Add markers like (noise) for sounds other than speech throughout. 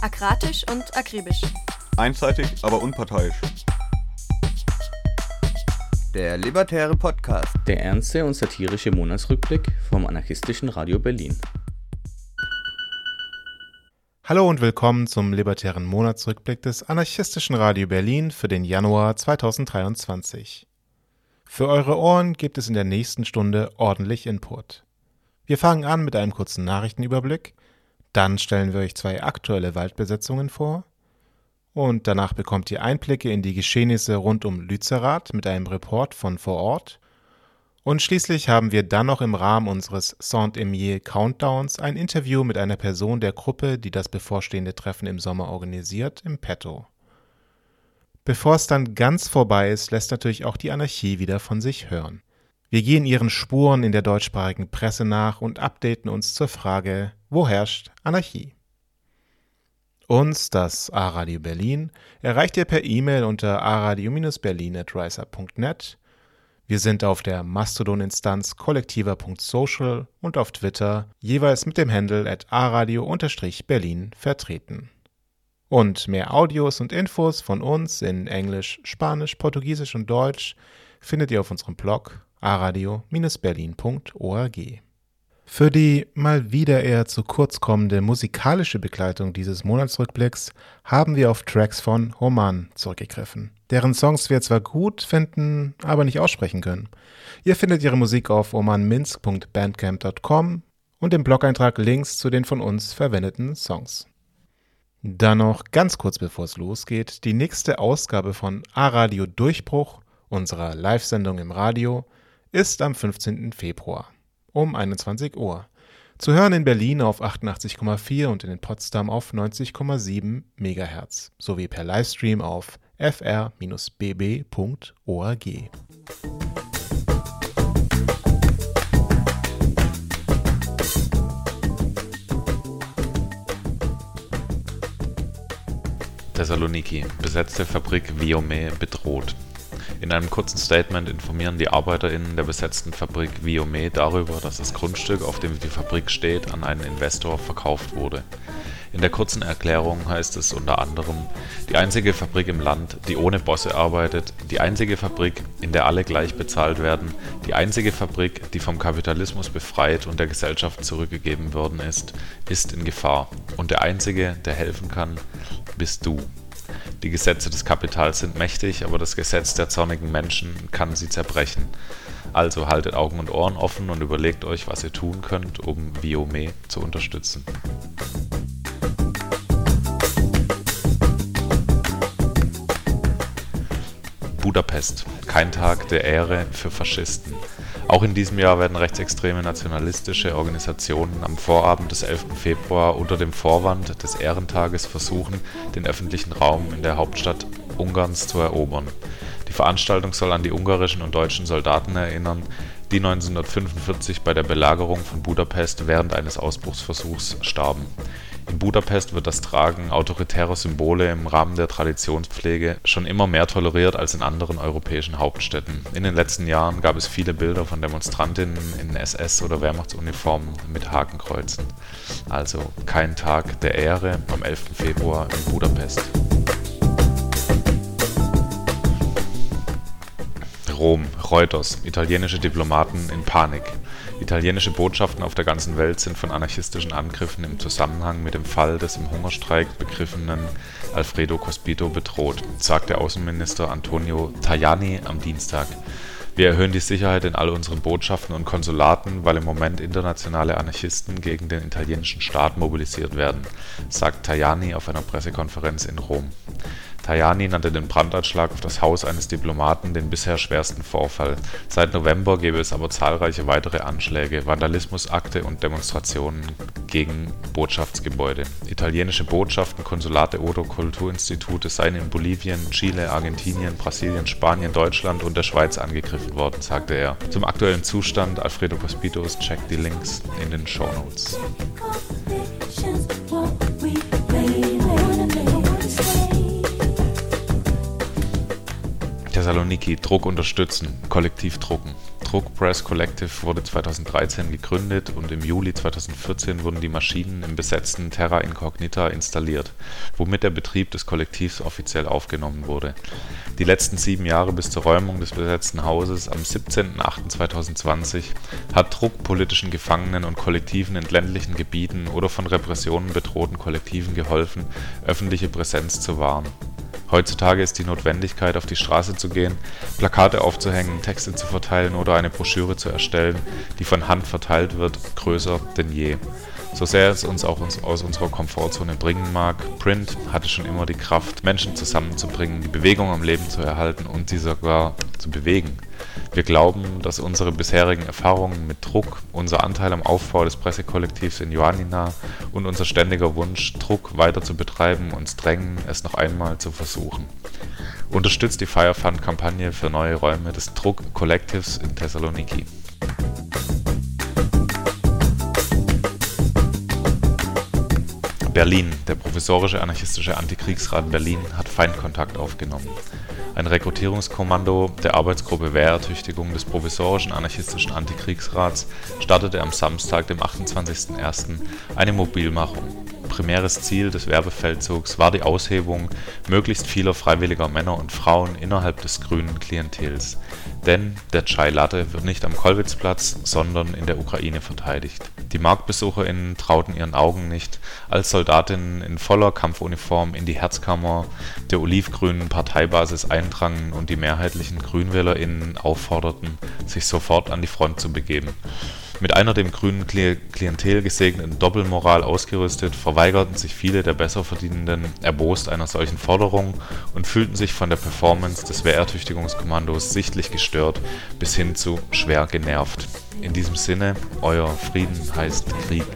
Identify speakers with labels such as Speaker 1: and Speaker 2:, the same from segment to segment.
Speaker 1: Akratisch und akribisch.
Speaker 2: Einseitig, aber unparteiisch.
Speaker 3: Der Libertäre Podcast.
Speaker 4: Der ernste und satirische Monatsrückblick vom anarchistischen Radio Berlin.
Speaker 5: Hallo und willkommen zum Libertären Monatsrückblick des anarchistischen Radio Berlin für den Januar 2023. Für eure Ohren gibt es in der nächsten Stunde ordentlich Input. Wir fangen an mit einem kurzen Nachrichtenüberblick – dann stellen wir euch zwei aktuelle Waldbesetzungen vor. Und danach bekommt ihr Einblicke in die Geschehnisse rund um Lützerath mit einem Report von vor Ort. Und schließlich haben wir dann noch im Rahmen unseres Saint-Emier Countdowns ein Interview mit einer Person der Gruppe, die das bevorstehende Treffen im Sommer organisiert, im Petto. Bevor es dann ganz vorbei ist, lässt natürlich auch die Anarchie wieder von sich hören. Wir gehen ihren Spuren in der deutschsprachigen Presse nach und updaten uns zur Frage, wo herrscht Anarchie? Uns, das A-Radio Berlin, erreicht ihr per E-Mail unter aradio-berlin.riser.net. Wir sind auf der Mastodon-Instanz kollektiver.social und auf Twitter jeweils mit dem Handle at aradio-berlin vertreten. Und mehr Audios und Infos von uns in Englisch, Spanisch, Portugiesisch und Deutsch findet ihr auf unserem Blog aradio-berlin.org. Für die mal wieder eher zu kurz kommende musikalische Begleitung dieses Monatsrückblicks haben wir auf Tracks von Roman zurückgegriffen, deren Songs wir zwar gut finden, aber nicht aussprechen können. Ihr findet ihre Musik auf romanminsk.bandcamp.com und im Blog-Eintrag Links zu den von uns verwendeten Songs. Dann noch ganz kurz bevor es losgeht, die nächste Ausgabe von A-Radio Durchbruch, unserer Live-Sendung im Radio, ist am 15. Februar um 21 Uhr. Zu hören in Berlin auf 88,4 und in Potsdam auf 90,7 MHz sowie per Livestream auf fr-bb.org.
Speaker 6: Thessaloniki. Besetzte Fabrik Viome bedroht. In einem kurzen Statement informieren die ArbeiterInnen der besetzten Fabrik Viome darüber, dass das Grundstück, auf dem die Fabrik steht, an einen Investor verkauft wurde. In der kurzen Erklärung heißt es unter anderem: Die einzige Fabrik im Land, die ohne Bosse arbeitet, die einzige Fabrik, in der alle gleich bezahlt werden, die einzige Fabrik, die vom Kapitalismus befreit und der Gesellschaft zurückgegeben worden ist, ist in Gefahr. Und der einzige, der helfen kann, bist du die Gesetze des Kapitals sind mächtig, aber das Gesetz der zornigen Menschen kann sie zerbrechen. Also haltet Augen und Ohren offen und überlegt euch, was ihr tun könnt, um Viome zu unterstützen. Budapest. Kein Tag der Ehre für Faschisten. Auch in diesem Jahr werden rechtsextreme nationalistische Organisationen am Vorabend des 11. Februar unter dem Vorwand des Ehrentages versuchen, den öffentlichen Raum in der Hauptstadt Ungarns zu erobern. Die Veranstaltung soll an die ungarischen und deutschen Soldaten erinnern, die 1945 bei der Belagerung von Budapest während eines Ausbruchsversuchs starben in Budapest wird das Tragen autoritärer Symbole im Rahmen der Traditionspflege schon immer mehr toleriert als in anderen europäischen Hauptstädten. In den letzten Jahren gab es viele Bilder von Demonstrantinnen in SS- oder Wehrmachtsuniformen mit Hakenkreuzen. Also kein Tag der Ehre am 11. Februar in Budapest. Rom, Reuters, italienische Diplomaten in Panik. Italienische Botschaften auf der ganzen Welt sind von anarchistischen Angriffen im Zusammenhang mit dem Fall des im Hungerstreik begriffenen Alfredo Cospito bedroht, sagte Außenminister Antonio Tajani am Dienstag. Wir erhöhen die Sicherheit in all unseren Botschaften und Konsulaten, weil im Moment internationale Anarchisten gegen den italienischen Staat mobilisiert werden, sagt Tajani auf einer Pressekonferenz in Rom. Tajani nannte den Brandanschlag auf das Haus eines Diplomaten den bisher schwersten Vorfall. Seit November gebe es aber zahlreiche weitere Anschläge, Vandalismusakte und Demonstrationen gegen Botschaftsgebäude. Italienische Botschaften, Konsulate oder Kulturinstitute seien in Bolivien, Chile, Argentinien, Brasilien, Spanien, Deutschland und der Schweiz angegriffen worden, sagte er. Zum aktuellen Zustand Alfredo Cospitos checkt die Links in den Shownotes. Thessaloniki Druck unterstützen, kollektiv drucken. Druck Press Collective wurde 2013 gegründet und im Juli 2014 wurden die Maschinen im besetzten Terra Incognita installiert, womit der Betrieb des Kollektivs offiziell aufgenommen wurde. Die letzten sieben Jahre bis zur Räumung des besetzten Hauses am 17.08.2020 hat Druck politischen Gefangenen und Kollektiven in ländlichen Gebieten oder von Repressionen bedrohten Kollektiven geholfen, öffentliche Präsenz zu wahren. Heutzutage ist die Notwendigkeit, auf die Straße zu gehen, Plakate aufzuhängen, Texte zu verteilen oder eine Broschüre zu erstellen, die von Hand verteilt wird, größer denn je. So sehr es uns auch aus unserer Komfortzone bringen mag, Print hatte schon immer die Kraft, Menschen zusammenzubringen, die Bewegung am Leben zu erhalten und sie sogar zu bewegen. Wir glauben, dass unsere bisherigen Erfahrungen mit Druck, unser Anteil am Aufbau des Pressekollektivs in Ioannina und unser ständiger Wunsch, Druck weiter zu betreiben, uns drängen, es noch einmal zu versuchen. Unterstützt die Firefund-Kampagne für neue Räume des Druck-Kollektivs in Thessaloniki. Berlin. Der provisorische anarchistische Antikriegsrat Berlin hat Feindkontakt aufgenommen. Ein Rekrutierungskommando der Arbeitsgruppe Wehrertüchtigung des provisorischen anarchistischen Antikriegsrats startete am Samstag, dem 28.01. eine Mobilmachung. Primäres Ziel des Werbefeldzugs war die Aushebung möglichst vieler freiwilliger Männer und Frauen innerhalb des grünen Klientels. Denn der Chai Latte wird nicht am Kollwitzplatz, sondern in der Ukraine verteidigt. Die MarktbesucherInnen trauten ihren Augen nicht, als Soldatinnen in voller Kampfuniform in die Herzkammer der olivgrünen Parteibasis eindrangen und die mehrheitlichen GrünwählerInnen aufforderten, sich sofort an die Front zu begeben. Mit einer dem grünen Klientel gesegneten Doppelmoral ausgerüstet, verweigerten sich viele der Besserverdienenden erbost einer solchen Forderung und fühlten sich von der Performance des Wehrertüchtigungskommandos sichtlich gestört bis hin zu schwer genervt. In diesem Sinne, euer Frieden heißt Krieg.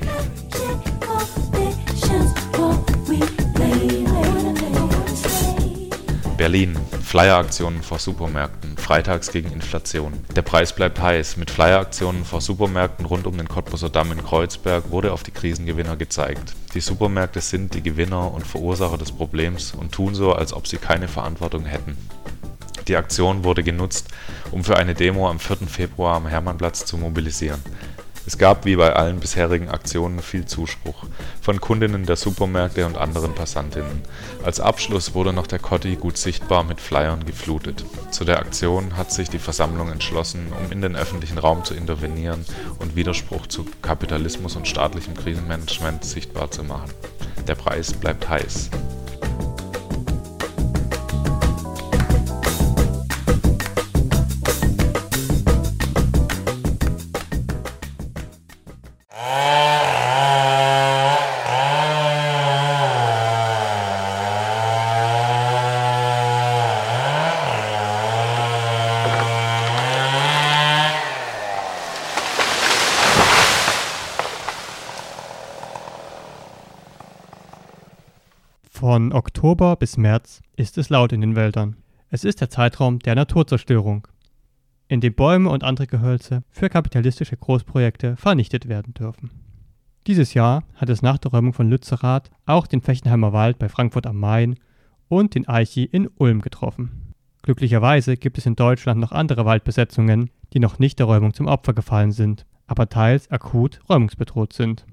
Speaker 6: Berlin. Flyeraktionen vor Supermärkten. Freitags gegen Inflation. Der Preis bleibt heiß. Mit Flyeraktionen vor Supermärkten rund um den Cottbuser Damm in Kreuzberg wurde auf die Krisengewinner gezeigt. Die Supermärkte sind die Gewinner und Verursacher des Problems und tun so, als ob sie keine Verantwortung hätten. Die Aktion wurde genutzt, um für eine Demo am 4. Februar am Hermannplatz zu mobilisieren. Es gab wie bei allen bisherigen Aktionen viel Zuspruch von Kundinnen der Supermärkte und anderen Passantinnen. Als Abschluss wurde noch der Kotti gut sichtbar mit Flyern geflutet. Zu der Aktion hat sich die Versammlung entschlossen, um in den öffentlichen Raum zu intervenieren und Widerspruch zu Kapitalismus und staatlichem Krisenmanagement sichtbar zu machen. Der Preis bleibt heiß.
Speaker 7: Oktober bis März ist es laut in den Wäldern. Es ist der Zeitraum der Naturzerstörung, in dem Bäume und andere Gehölze für kapitalistische Großprojekte vernichtet werden dürfen. Dieses Jahr hat es nach der Räumung von Lützerath auch den Fechenheimer Wald bei Frankfurt am Main und den Eichi in Ulm getroffen. Glücklicherweise gibt es in Deutschland noch andere Waldbesetzungen, die noch nicht der Räumung zum Opfer gefallen sind, aber teils akut räumungsbedroht sind.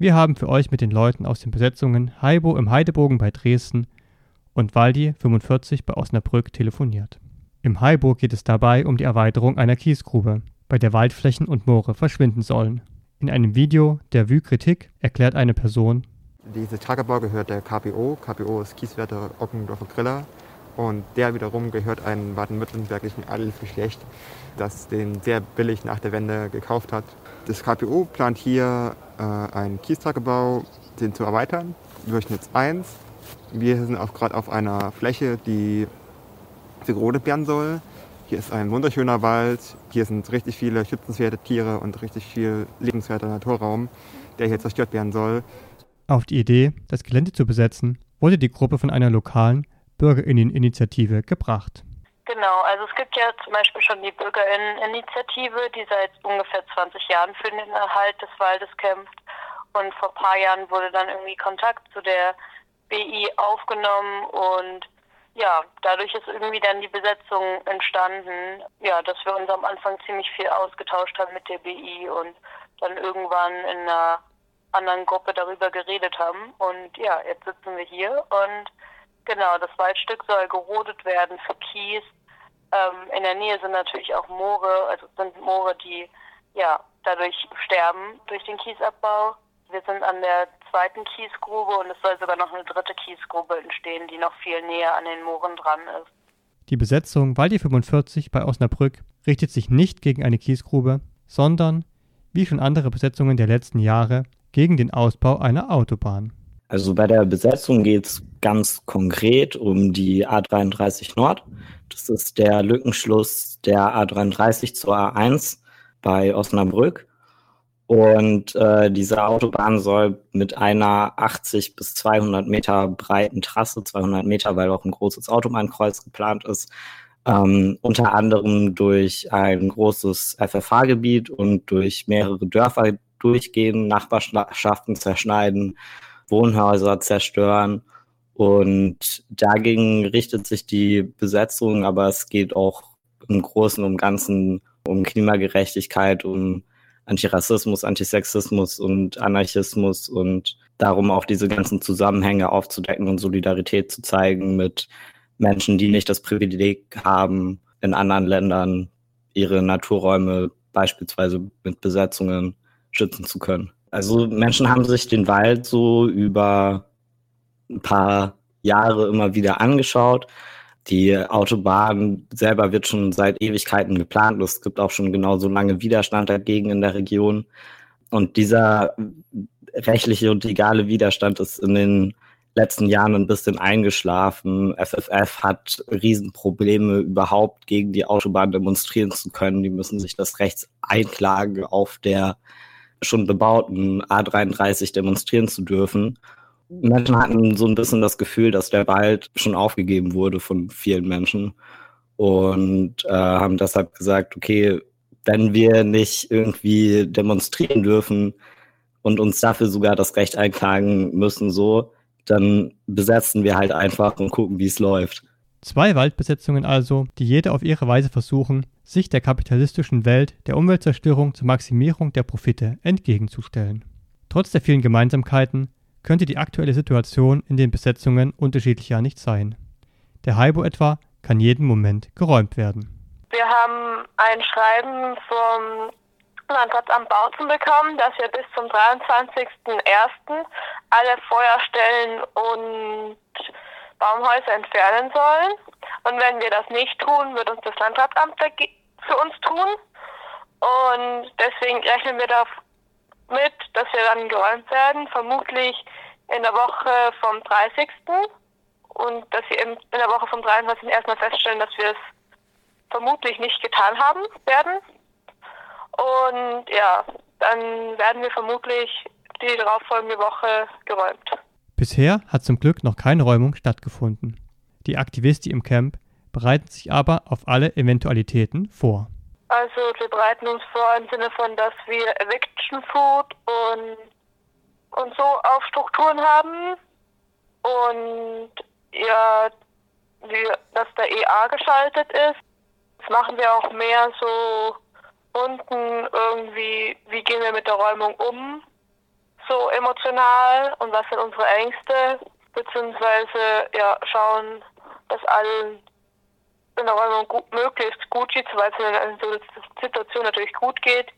Speaker 7: Wir haben für euch mit den Leuten aus den Besetzungen Heibo im Heidebogen bei Dresden und Waldi 45 bei Osnabrück telefoniert. Im Heibo geht es dabei um die Erweiterung einer Kiesgrube, bei der Waldflächen und Moore verschwinden sollen. In einem Video der Vue-Kritik erklärt eine Person,
Speaker 8: Diese Tagebau gehört der KPO. KPO ist Kieswerter Ockendorfer Griller. Und der wiederum gehört einem baden-württembergischen Adelsgeschlecht, das den sehr billig nach der Wende gekauft hat. Das KPO plant hier äh, einen Kiestagebau, den zu erweitern, Durchschnitts 1. Wir sind auch gerade auf einer Fläche, die gerodet werden soll. Hier ist ein wunderschöner Wald, hier sind richtig viele schützenswerte Tiere und richtig viel lebenswerter Naturraum, der hier zerstört werden soll.
Speaker 7: Auf die Idee, das Gelände zu besetzen, wurde die Gruppe von einer lokalen Bürgerinneninitiative gebracht.
Speaker 9: Genau, also es gibt ja zum Beispiel schon die Bürgerinneninitiative, die seit ungefähr 20 Jahren für den Erhalt des Waldes kämpft. Und vor ein paar Jahren wurde dann irgendwie Kontakt zu der BI aufgenommen und ja, dadurch ist irgendwie dann die Besetzung entstanden, ja, dass wir uns am Anfang ziemlich viel ausgetauscht haben mit der BI und dann irgendwann in einer anderen Gruppe darüber geredet haben. Und ja, jetzt sitzen wir hier und genau, das Waldstück soll gerodet werden für Kies. Ähm, in der Nähe sind natürlich auch Moore, also sind Moore, die ja dadurch sterben durch den Kiesabbau. Wir sind an der zweiten Kiesgrube und es soll sogar noch eine dritte Kiesgrube entstehen, die noch viel näher an den Mooren dran ist.
Speaker 7: Die Besetzung Waldi 45 bei Osnabrück richtet sich nicht gegen eine Kiesgrube, sondern, wie schon andere Besetzungen der letzten Jahre, gegen den Ausbau einer Autobahn.
Speaker 10: Also bei der Besetzung geht es ganz konkret um die A33 Nord. Das ist der Lückenschluss der A33 zur A1 bei Osnabrück. Und äh, diese Autobahn soll mit einer 80 bis 200 Meter breiten Trasse, 200 Meter, weil auch ein großes Autobahnkreuz geplant ist, ähm, unter anderem durch ein großes FFH-Gebiet und durch mehrere Dörfer durchgehen, Nachbarschaften zerschneiden, Wohnhäuser zerstören. Und dagegen richtet sich die Besetzung, aber es geht auch im Großen und Ganzen um Klimagerechtigkeit, um Antirassismus, Antisexismus und Anarchismus und darum auch diese ganzen Zusammenhänge aufzudecken und Solidarität zu zeigen mit Menschen, die nicht das Privileg haben, in anderen Ländern ihre Naturräume beispielsweise mit Besetzungen schützen zu können. Also Menschen haben sich den Wald so über ein paar Jahre immer wieder angeschaut die Autobahn selber wird schon seit Ewigkeiten geplant. Es gibt auch schon genauso lange Widerstand dagegen in der Region. Und dieser rechtliche und legale Widerstand ist in den letzten Jahren ein bisschen eingeschlafen. FFF hat Riesenprobleme, überhaupt gegen die Autobahn demonstrieren zu können. Die müssen sich das Recht einklagen, auf der schon bebauten A33 demonstrieren zu dürfen. Menschen hatten so ein bisschen das Gefühl, dass der Wald schon aufgegeben wurde von vielen Menschen und äh, haben deshalb gesagt, okay, wenn wir nicht irgendwie demonstrieren dürfen und uns dafür sogar das Recht einklagen müssen, so, dann besetzen wir halt einfach und gucken, wie es läuft.
Speaker 7: Zwei Waldbesetzungen also, die jede auf ihre Weise versuchen, sich der kapitalistischen Welt der Umweltzerstörung zur Maximierung der Profite entgegenzustellen. Trotz der vielen Gemeinsamkeiten könnte die aktuelle Situation in den Besetzungen unterschiedlicher nicht sein. Der Haibo etwa kann jeden Moment geräumt werden.
Speaker 9: Wir haben ein Schreiben vom Landratsamt Bautzen bekommen, dass wir bis zum 23.01. alle Feuerstellen und Baumhäuser entfernen sollen. Und wenn wir das nicht tun, wird uns das Landratsamt für uns tun. Und deswegen rechnen wir damit, dass wir dann geräumt werden, vermutlich in der Woche vom 30. Und dass wir in der Woche vom 23. erstmal feststellen, dass wir es vermutlich nicht getan haben werden. Und ja, dann werden wir vermutlich die darauffolgende Woche geräumt.
Speaker 7: Bisher hat zum Glück noch keine Räumung stattgefunden. Die Aktivisten im Camp bereiten sich aber auf alle Eventualitäten vor.
Speaker 9: Also wir bereiten uns vor im Sinne von, dass wir Eviction Food und und so auf Strukturen haben und ja, die, dass der EA geschaltet ist. Das machen wir auch mehr so unten irgendwie, wie gehen wir mit der Räumung um, so emotional und was sind unsere Ängste, beziehungsweise ja, schauen, dass allen in der Räumung gut, möglichst gut geht, weil es in einer Situation natürlich gut geht.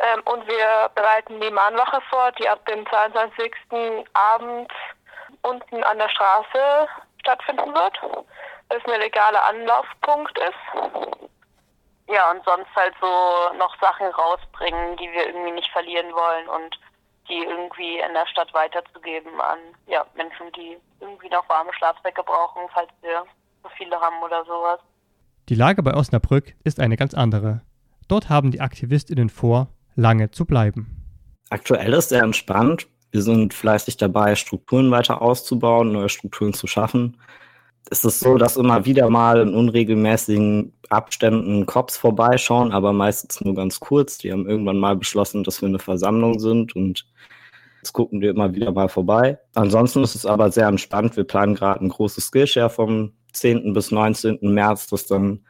Speaker 9: Ähm, und wir bereiten die Mahnwache vor, die ab dem 22. Abend unten an der Straße stattfinden wird. Das ein legaler Anlaufpunkt ist. Ja, und sonst halt so noch Sachen rausbringen, die wir irgendwie nicht verlieren wollen und die irgendwie in der Stadt weiterzugeben an ja, Menschen, die irgendwie noch warme Schlafsäcke brauchen, falls wir so viele haben oder sowas.
Speaker 7: Die Lage bei Osnabrück ist eine ganz andere. Dort haben die AktivistInnen vor, lange zu bleiben.
Speaker 10: Aktuell ist er entspannt. Wir sind fleißig dabei, Strukturen weiter auszubauen, neue Strukturen zu schaffen. Es ist so, dass immer wieder mal in unregelmäßigen Abständen Cops vorbeischauen, aber meistens nur ganz kurz. Die haben irgendwann mal beschlossen, dass wir eine Versammlung sind und jetzt gucken wir immer wieder mal vorbei. Ansonsten ist es aber sehr entspannt. Wir planen gerade ein großes Skillshare vom 10. bis 19. März, dass dann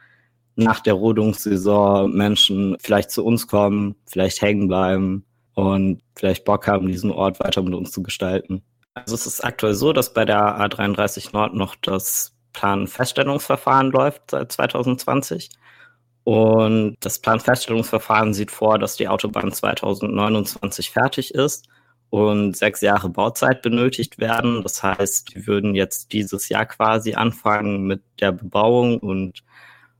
Speaker 10: nach der Rodungssaison Menschen vielleicht zu uns kommen, vielleicht hängen bleiben und vielleicht Bock haben, diesen Ort weiter mit uns zu gestalten. Also es ist aktuell so, dass bei der A33 Nord noch das Planfeststellungsverfahren läuft seit 2020. Und das Planfeststellungsverfahren sieht vor, dass die Autobahn 2029 fertig ist und sechs Jahre Bauzeit benötigt werden. Das heißt, wir würden jetzt dieses Jahr quasi anfangen mit der Bebauung und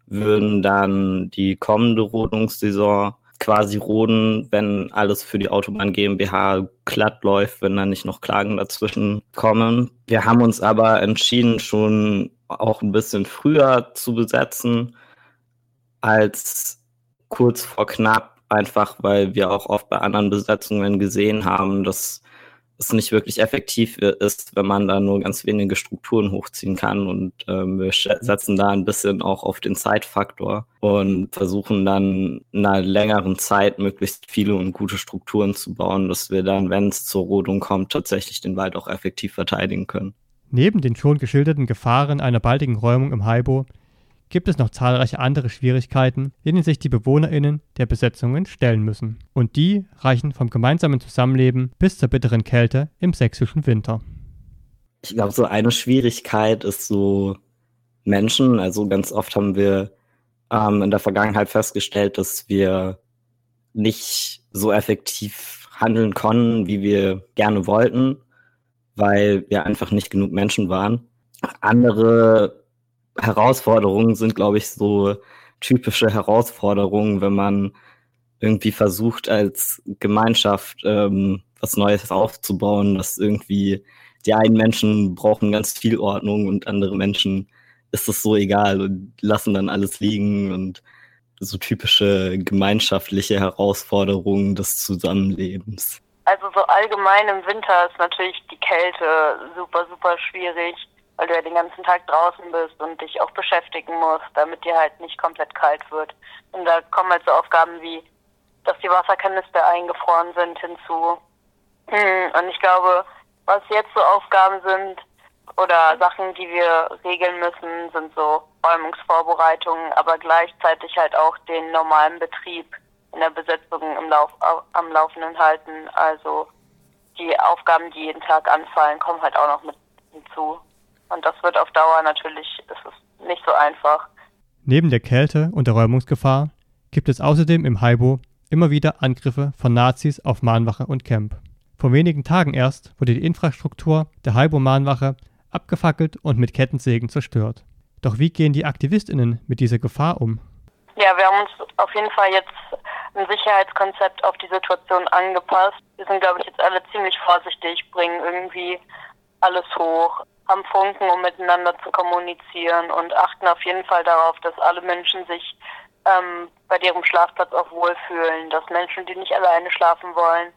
Speaker 10: würden dann die kommende Rodungssaison quasi roden, wenn alles für die Autobahn GmbH glatt läuft, wenn da nicht noch Klagen dazwischen kommen. Wir haben uns aber entschieden, schon auch ein bisschen früher zu besetzen als kurz vor knapp, einfach weil wir auch oft bei anderen Besetzungen gesehen haben, dass es nicht wirklich effektiv ist, wenn man da nur ganz wenige Strukturen hochziehen kann. Und ähm, wir setzen da ein bisschen auch auf den Zeitfaktor und versuchen dann in einer längeren Zeit möglichst viele und gute Strukturen zu bauen, dass wir dann, wenn es zur Rodung kommt, tatsächlich den Wald auch effektiv verteidigen können.
Speaker 7: Neben den schon geschilderten Gefahren einer baldigen Räumung im Haibo gibt es noch zahlreiche andere Schwierigkeiten, denen sich die BewohnerInnen der Besetzungen stellen müssen. Und die reichen vom gemeinsamen Zusammenleben bis zur bitteren Kälte im sächsischen Winter.
Speaker 10: Ich glaube, so eine Schwierigkeit ist so Menschen. Also ganz oft haben wir ähm, in der Vergangenheit festgestellt, dass wir nicht so effektiv handeln konnten, wie wir gerne wollten, weil wir einfach nicht genug Menschen waren. Andere Herausforderungen sind, glaube ich, so typische Herausforderungen, wenn man irgendwie versucht, als Gemeinschaft ähm, was Neues aufzubauen, dass irgendwie die einen Menschen brauchen ganz viel Ordnung und andere Menschen ist es so egal und lassen dann alles liegen und so typische gemeinschaftliche Herausforderungen des Zusammenlebens.
Speaker 9: Also so allgemein im Winter ist natürlich die Kälte super, super schwierig weil du ja den ganzen Tag draußen bist und dich auch beschäftigen musst, damit dir halt nicht komplett kalt wird. Und da kommen halt so Aufgaben wie, dass die Wasserkanister eingefroren sind hinzu. Hm, und ich glaube, was jetzt so Aufgaben sind oder Sachen, die wir regeln müssen, sind so Räumungsvorbereitungen, aber gleichzeitig halt auch den normalen Betrieb in der Besetzung im Lauf, am Laufenden halten. Also die Aufgaben, die jeden Tag anfallen, kommen halt auch noch mit hinzu. Und das wird auf Dauer natürlich, ist es nicht so einfach.
Speaker 7: Neben der Kälte und der Räumungsgefahr gibt es außerdem im Haibo immer wieder Angriffe von Nazis auf Mahnwache und Camp. Vor wenigen Tagen erst wurde die Infrastruktur der Haibo-Mahnwache abgefackelt und mit Kettensägen zerstört. Doch wie gehen die AktivistInnen mit dieser Gefahr um?
Speaker 9: Ja, wir haben uns auf jeden Fall jetzt ein Sicherheitskonzept auf die Situation angepasst. Wir sind, glaube ich, jetzt alle ziemlich vorsichtig, bringen irgendwie alles hoch am Funken, um miteinander zu kommunizieren und achten auf jeden Fall darauf, dass alle Menschen sich ähm, bei ihrem Schlafplatz auch wohlfühlen, dass Menschen, die nicht alleine schlafen wollen,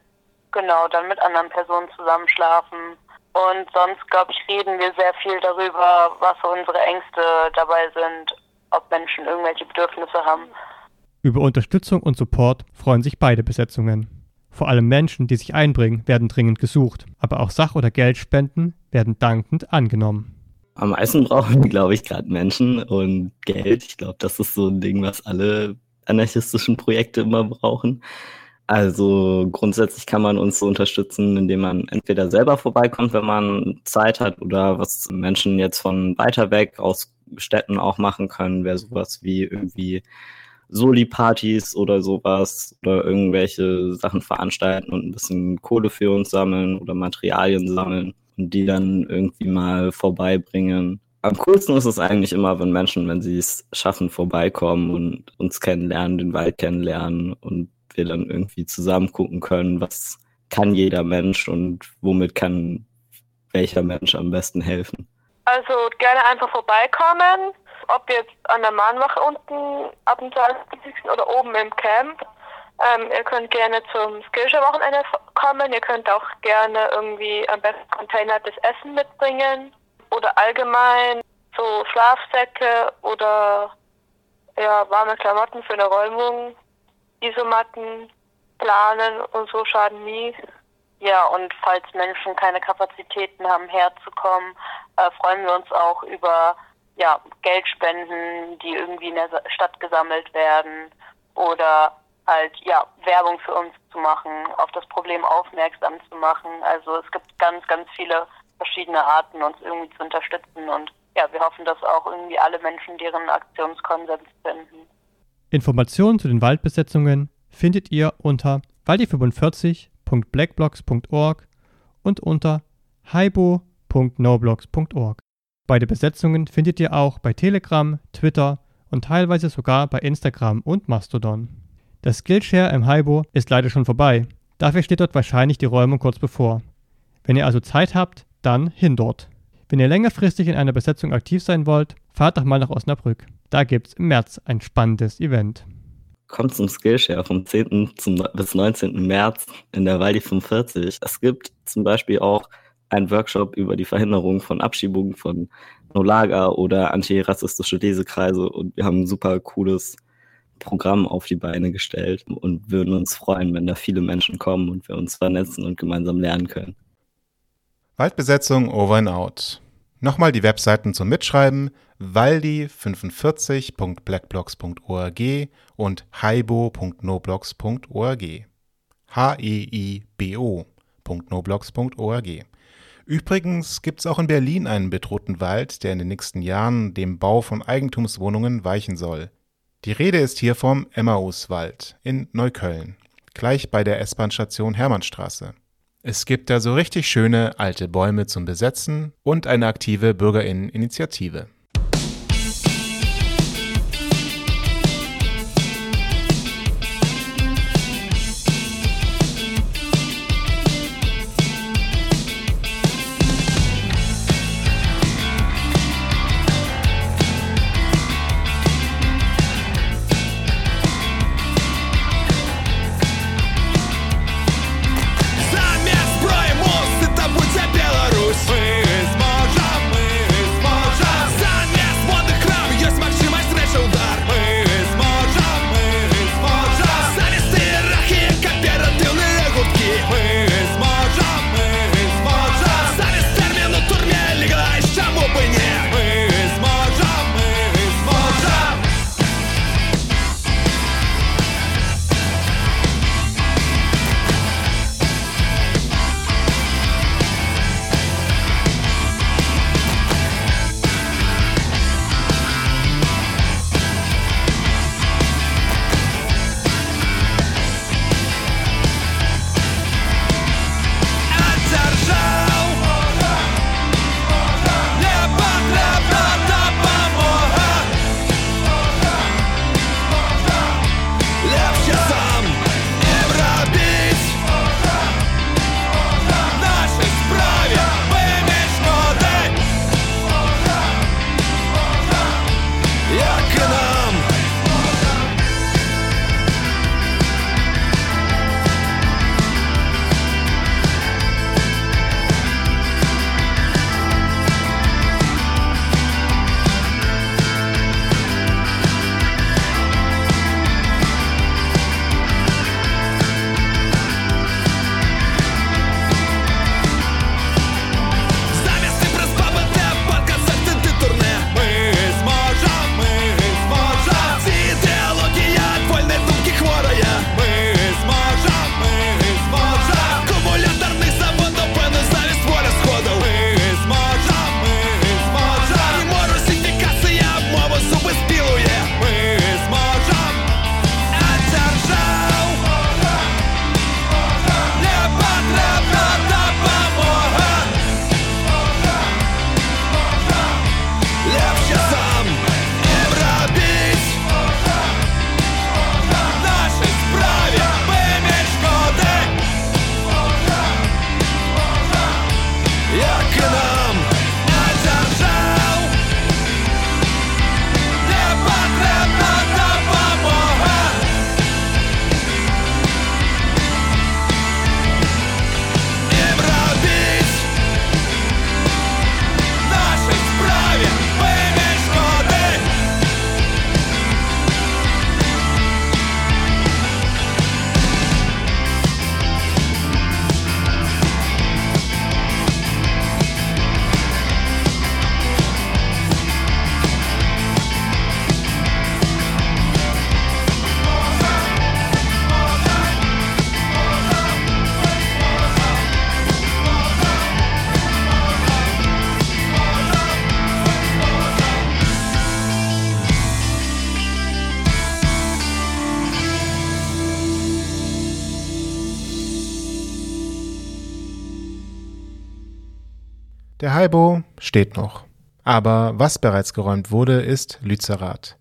Speaker 9: genau, dann mit anderen Personen zusammen schlafen. Und sonst, glaube ich, reden wir sehr viel darüber, was so unsere Ängste dabei sind, ob Menschen irgendwelche Bedürfnisse haben.
Speaker 7: Über Unterstützung und Support freuen sich beide Besetzungen. Vor allem Menschen, die sich einbringen, werden dringend gesucht, aber auch Sach- oder Geldspenden werden dankend angenommen.
Speaker 10: Am meisten brauchen, glaube ich, gerade Menschen und Geld. Ich glaube, das ist so ein Ding, was alle anarchistischen Projekte immer brauchen. Also grundsätzlich kann man uns so unterstützen, indem man entweder selber vorbeikommt, wenn man Zeit hat, oder was Menschen jetzt von weiter weg aus Städten auch machen können, wäre sowas wie irgendwie Soli-Partys oder sowas oder irgendwelche Sachen veranstalten und ein bisschen Kohle für uns sammeln oder Materialien sammeln und die dann irgendwie mal vorbeibringen. Am coolsten ist es eigentlich immer, wenn Menschen, wenn sie es schaffen, vorbeikommen und uns kennenlernen, den Wald kennenlernen und wir dann irgendwie zusammen gucken können, was kann jeder Mensch und womit kann welcher Mensch am besten helfen.
Speaker 9: Also gerne einfach vorbeikommen ob jetzt an der Mahnwache unten ab dem 20. oder oben im Camp. Ähm, ihr könnt gerne zum Skillshare-Wochenende kommen. Ihr könnt auch gerne irgendwie am besten Container des Essen mitbringen oder allgemein so Schlafsäcke oder ja, warme Klamotten für eine Räumung, Isomatten planen und so schaden nie. Ja, und falls Menschen keine Kapazitäten haben, herzukommen, äh, freuen wir uns auch über ja, Geldspenden, die irgendwie in der Stadt gesammelt werden oder halt ja Werbung für uns zu machen, auf das Problem aufmerksam zu machen. Also es gibt ganz, ganz viele verschiedene Arten, uns irgendwie zu unterstützen und ja, wir hoffen, dass auch irgendwie alle Menschen deren Aktionskonsens finden.
Speaker 7: Informationen zu den Waldbesetzungen findet ihr unter waldi45.blackblocks.org und unter haibo.noblogs.org. Beide Besetzungen findet ihr auch bei Telegram, Twitter und teilweise sogar bei Instagram und Mastodon. Das Skillshare im Haibo ist leider schon vorbei. Dafür steht dort wahrscheinlich die Räumung kurz bevor. Wenn ihr also Zeit habt, dann hin dort. Wenn ihr längerfristig in einer Besetzung aktiv sein wollt, fahrt doch mal nach Osnabrück. Da gibt's im März ein spannendes Event.
Speaker 10: Kommt zum Skillshare vom 10. Zum, bis 19. März in der Waldi 45. Es gibt zum Beispiel auch einen Workshop über die Verhinderung von Abschiebungen von Nolaga oder antirassistische Lesekreise und wir haben ein super cooles Programm auf die Beine gestellt und würden uns freuen, wenn da viele Menschen kommen und wir uns vernetzen und gemeinsam lernen können.
Speaker 5: Waldbesetzung over and out. Nochmal die Webseiten zum Mitschreiben waldi45.blackblocks.org und heibo.noblogs.org. H-E-I-B-O.noblogs.org. Übrigens gibt es auch in Berlin einen bedrohten Wald, der in den nächsten Jahren dem Bau von Eigentumswohnungen weichen soll. Die Rede ist hier vom Emmauswald in Neukölln, gleich bei der S-Bahn-Station Hermannstraße. Es gibt da so richtig schöne alte Bäume zum Besetzen und eine aktive Bürgerinneninitiative. Der Haibo steht noch. Aber was bereits geräumt wurde, ist Lützerath.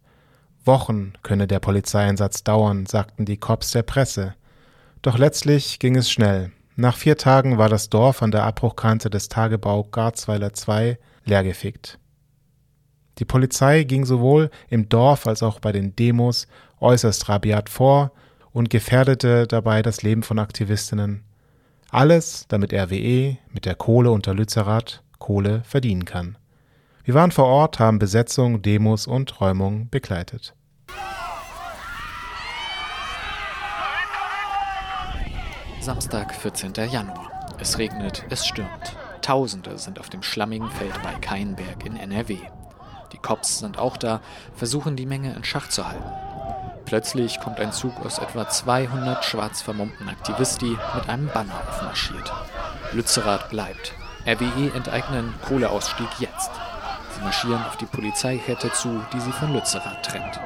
Speaker 5: Wochen könne der Polizeieinsatz dauern, sagten die Cops der Presse. Doch letztlich ging es schnell. Nach vier Tagen war das Dorf an der Abbruchkante des Tagebau Garzweiler 2 leergefegt. Die Polizei ging sowohl im Dorf als auch bei den Demos äußerst rabiat vor und gefährdete dabei das Leben von Aktivistinnen. Alles, damit RWE mit der Kohle unter Lützerath Kohle verdienen kann. Wir waren vor Ort, haben Besetzung, Demos und Räumung begleitet.
Speaker 11: Samstag, 14. Januar. Es regnet, es stürmt. Tausende sind auf dem schlammigen Feld bei Keinberg in NRW. Die Cops sind auch da, versuchen die Menge in Schach zu halten. Plötzlich kommt ein Zug aus etwa 200 schwarz vermummten Aktivisti mit einem Banner aufmarschiert. Lützerath bleibt. RWE enteignen Kohleausstieg jetzt. Sie marschieren auf die Polizeikette zu, die sie von Lützerath trennt.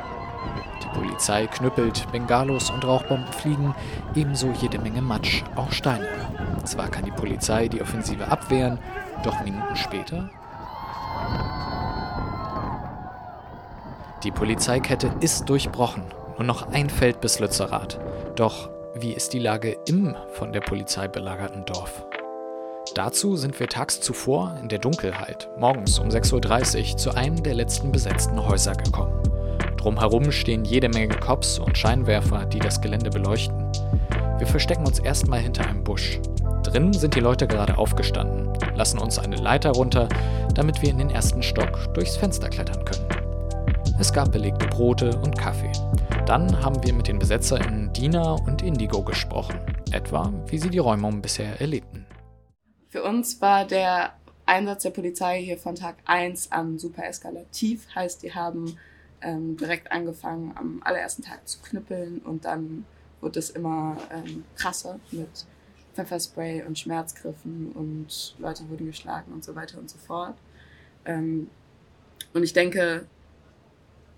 Speaker 11: Die Polizei knüppelt, Bengalos und Rauchbomben fliegen, ebenso jede Menge Matsch, auch Steine. Zwar kann die Polizei die Offensive abwehren, doch Minuten später. Die Polizeikette ist durchbrochen. Nur noch ein Feld bis Lützerath. Doch wie ist die Lage im von der Polizei belagerten Dorf? Dazu sind wir tags zuvor in der Dunkelheit, morgens um 6.30 Uhr, zu einem der letzten besetzten Häuser gekommen. Drumherum stehen jede Menge Cops und Scheinwerfer, die das Gelände beleuchten. Wir verstecken uns erstmal hinter einem Busch. Drinnen sind die Leute gerade aufgestanden, lassen uns eine Leiter runter, damit wir in den ersten Stock durchs Fenster klettern können. Es gab belegte Brote und Kaffee. Dann haben wir mit den BesetzerInnen Dina und Indigo gesprochen, etwa wie sie die Räumung bisher erlebten.
Speaker 12: Für uns war der Einsatz der Polizei hier von Tag 1 an super eskalativ. Heißt, die haben ähm, direkt angefangen, am allerersten Tag zu knüppeln und dann wurde es immer ähm, krasser mit Pfefferspray und Schmerzgriffen und Leute wurden geschlagen und so weiter und so fort. Ähm, und ich denke,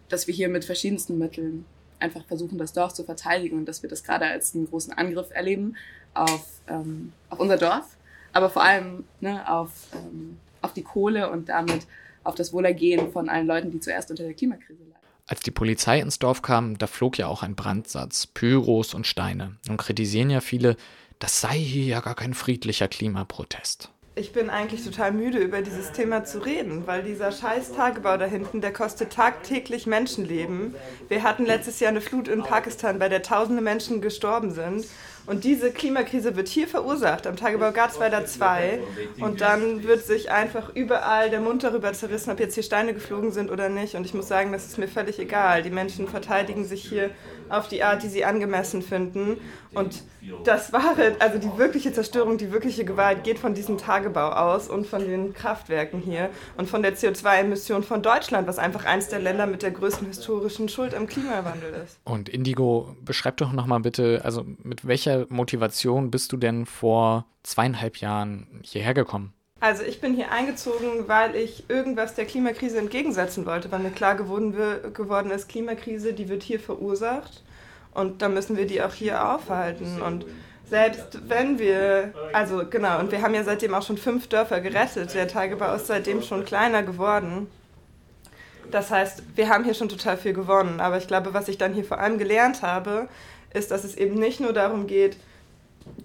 Speaker 12: dass wir hier mit verschiedensten Mitteln einfach versuchen, das Dorf zu verteidigen und dass wir das gerade als einen großen Angriff erleben auf, ähm, auf unser Dorf aber vor allem ne, auf, ähm, auf die Kohle und damit auf das Wohlergehen von allen Leuten, die zuerst unter der Klimakrise leiden.
Speaker 11: Als die Polizei ins Dorf kam, da flog ja auch ein Brandsatz, Pyros und Steine. Und kritisieren ja viele, das sei hier ja gar kein friedlicher Klimaprotest.
Speaker 13: Ich bin eigentlich total müde, über dieses Thema zu reden, weil dieser scheiß Tagebau da hinten, der kostet tagtäglich Menschenleben. Wir hatten letztes Jahr eine Flut in Pakistan, bei der tausende Menschen gestorben sind. Und diese Klimakrise wird hier verursacht, am Tagebau Garzweiler 2. Und dann wird sich einfach überall der Mund darüber zerrissen, ob jetzt hier Steine geflogen sind oder nicht. Und ich muss sagen, das ist mir völlig egal. Die Menschen verteidigen sich hier auf die Art, die sie angemessen finden. Und das wahre, also die wirkliche Zerstörung, die wirkliche Gewalt geht von diesem Tagebau aus und von den Kraftwerken hier und von der CO2-Emission von Deutschland, was einfach eins der Länder mit der größten historischen Schuld am Klimawandel ist.
Speaker 11: Und Indigo, beschreib doch nochmal bitte, also mit welcher Motivation bist du denn vor zweieinhalb Jahren hierher gekommen?
Speaker 13: Also ich bin hier eingezogen, weil ich irgendwas der Klimakrise entgegensetzen wollte, weil mir klar geworden, geworden ist, Klimakrise, die wird hier verursacht und da müssen wir die auch hier aufhalten. Und selbst wenn wir, also genau, und wir haben ja seitdem auch schon fünf Dörfer gerettet, der Tagebau ist seitdem schon kleiner geworden. Das heißt, wir haben hier schon total viel gewonnen. Aber ich glaube, was ich dann hier vor allem gelernt habe, ist, dass es eben nicht nur darum geht,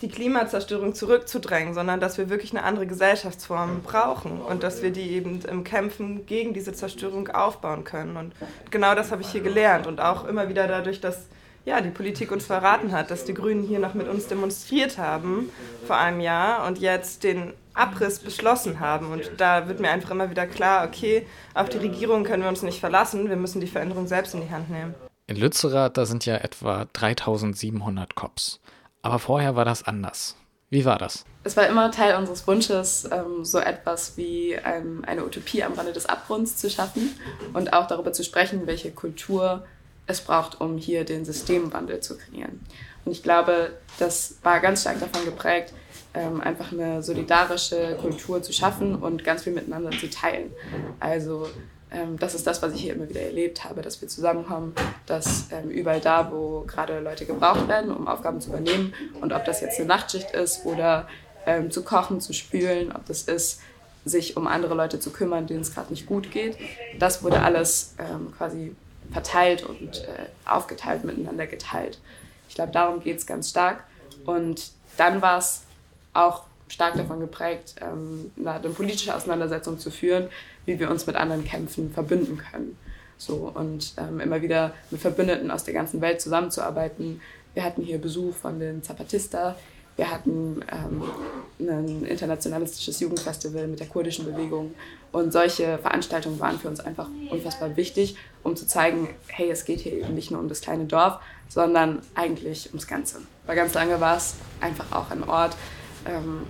Speaker 13: die Klimazerstörung zurückzudrängen, sondern dass wir wirklich eine andere Gesellschaftsform brauchen und dass wir die eben im Kämpfen gegen diese Zerstörung aufbauen können. Und genau das habe ich hier gelernt und auch immer wieder dadurch, dass ja, die Politik uns verraten hat, dass die Grünen hier noch mit uns demonstriert haben vor einem Jahr und jetzt den Abriss beschlossen haben. Und da wird mir einfach immer wieder klar, okay, auf die Regierung können wir uns nicht verlassen, wir müssen die Veränderung selbst in die Hand nehmen.
Speaker 11: In Lützerath, da sind ja etwa 3700 Cops. Aber vorher war das anders. Wie war das?
Speaker 12: Es war immer Teil unseres Wunsches, ähm, so etwas wie ähm, eine Utopie am Rande des Abgrunds zu schaffen und auch darüber zu sprechen, welche Kultur es braucht, um hier den Systemwandel zu kreieren. Und ich glaube, das war ganz stark davon geprägt, ähm, einfach eine solidarische Kultur zu schaffen und ganz viel miteinander zu teilen. Also ähm, das ist das, was ich hier immer wieder erlebt habe, dass wir zusammenkommen, dass ähm, überall da, wo gerade Leute gebraucht werden, um Aufgaben zu übernehmen und ob das jetzt eine Nachtschicht ist oder ähm, zu kochen, zu spülen, ob das ist, sich um andere Leute zu kümmern, denen es gerade nicht gut geht. Das wurde alles ähm, quasi verteilt und äh, aufgeteilt, miteinander geteilt. Ich glaube, darum geht es ganz stark. Und dann war es auch stark davon geprägt, ähm, eine politische Auseinandersetzung zu führen, wie wir uns mit anderen Kämpfen verbünden können. So, und ähm, immer wieder mit Verbündeten aus der ganzen Welt zusammenzuarbeiten. Wir hatten hier Besuch von den Zapatista, wir hatten ähm, ein internationalistisches Jugendfestival mit der kurdischen Bewegung. Und solche Veranstaltungen waren für uns einfach unfassbar wichtig, um zu zeigen, hey, es geht hier eben nicht nur um das kleine Dorf, sondern eigentlich ums Ganze. Weil ganz lange war es einfach auch ein Ort, ähm,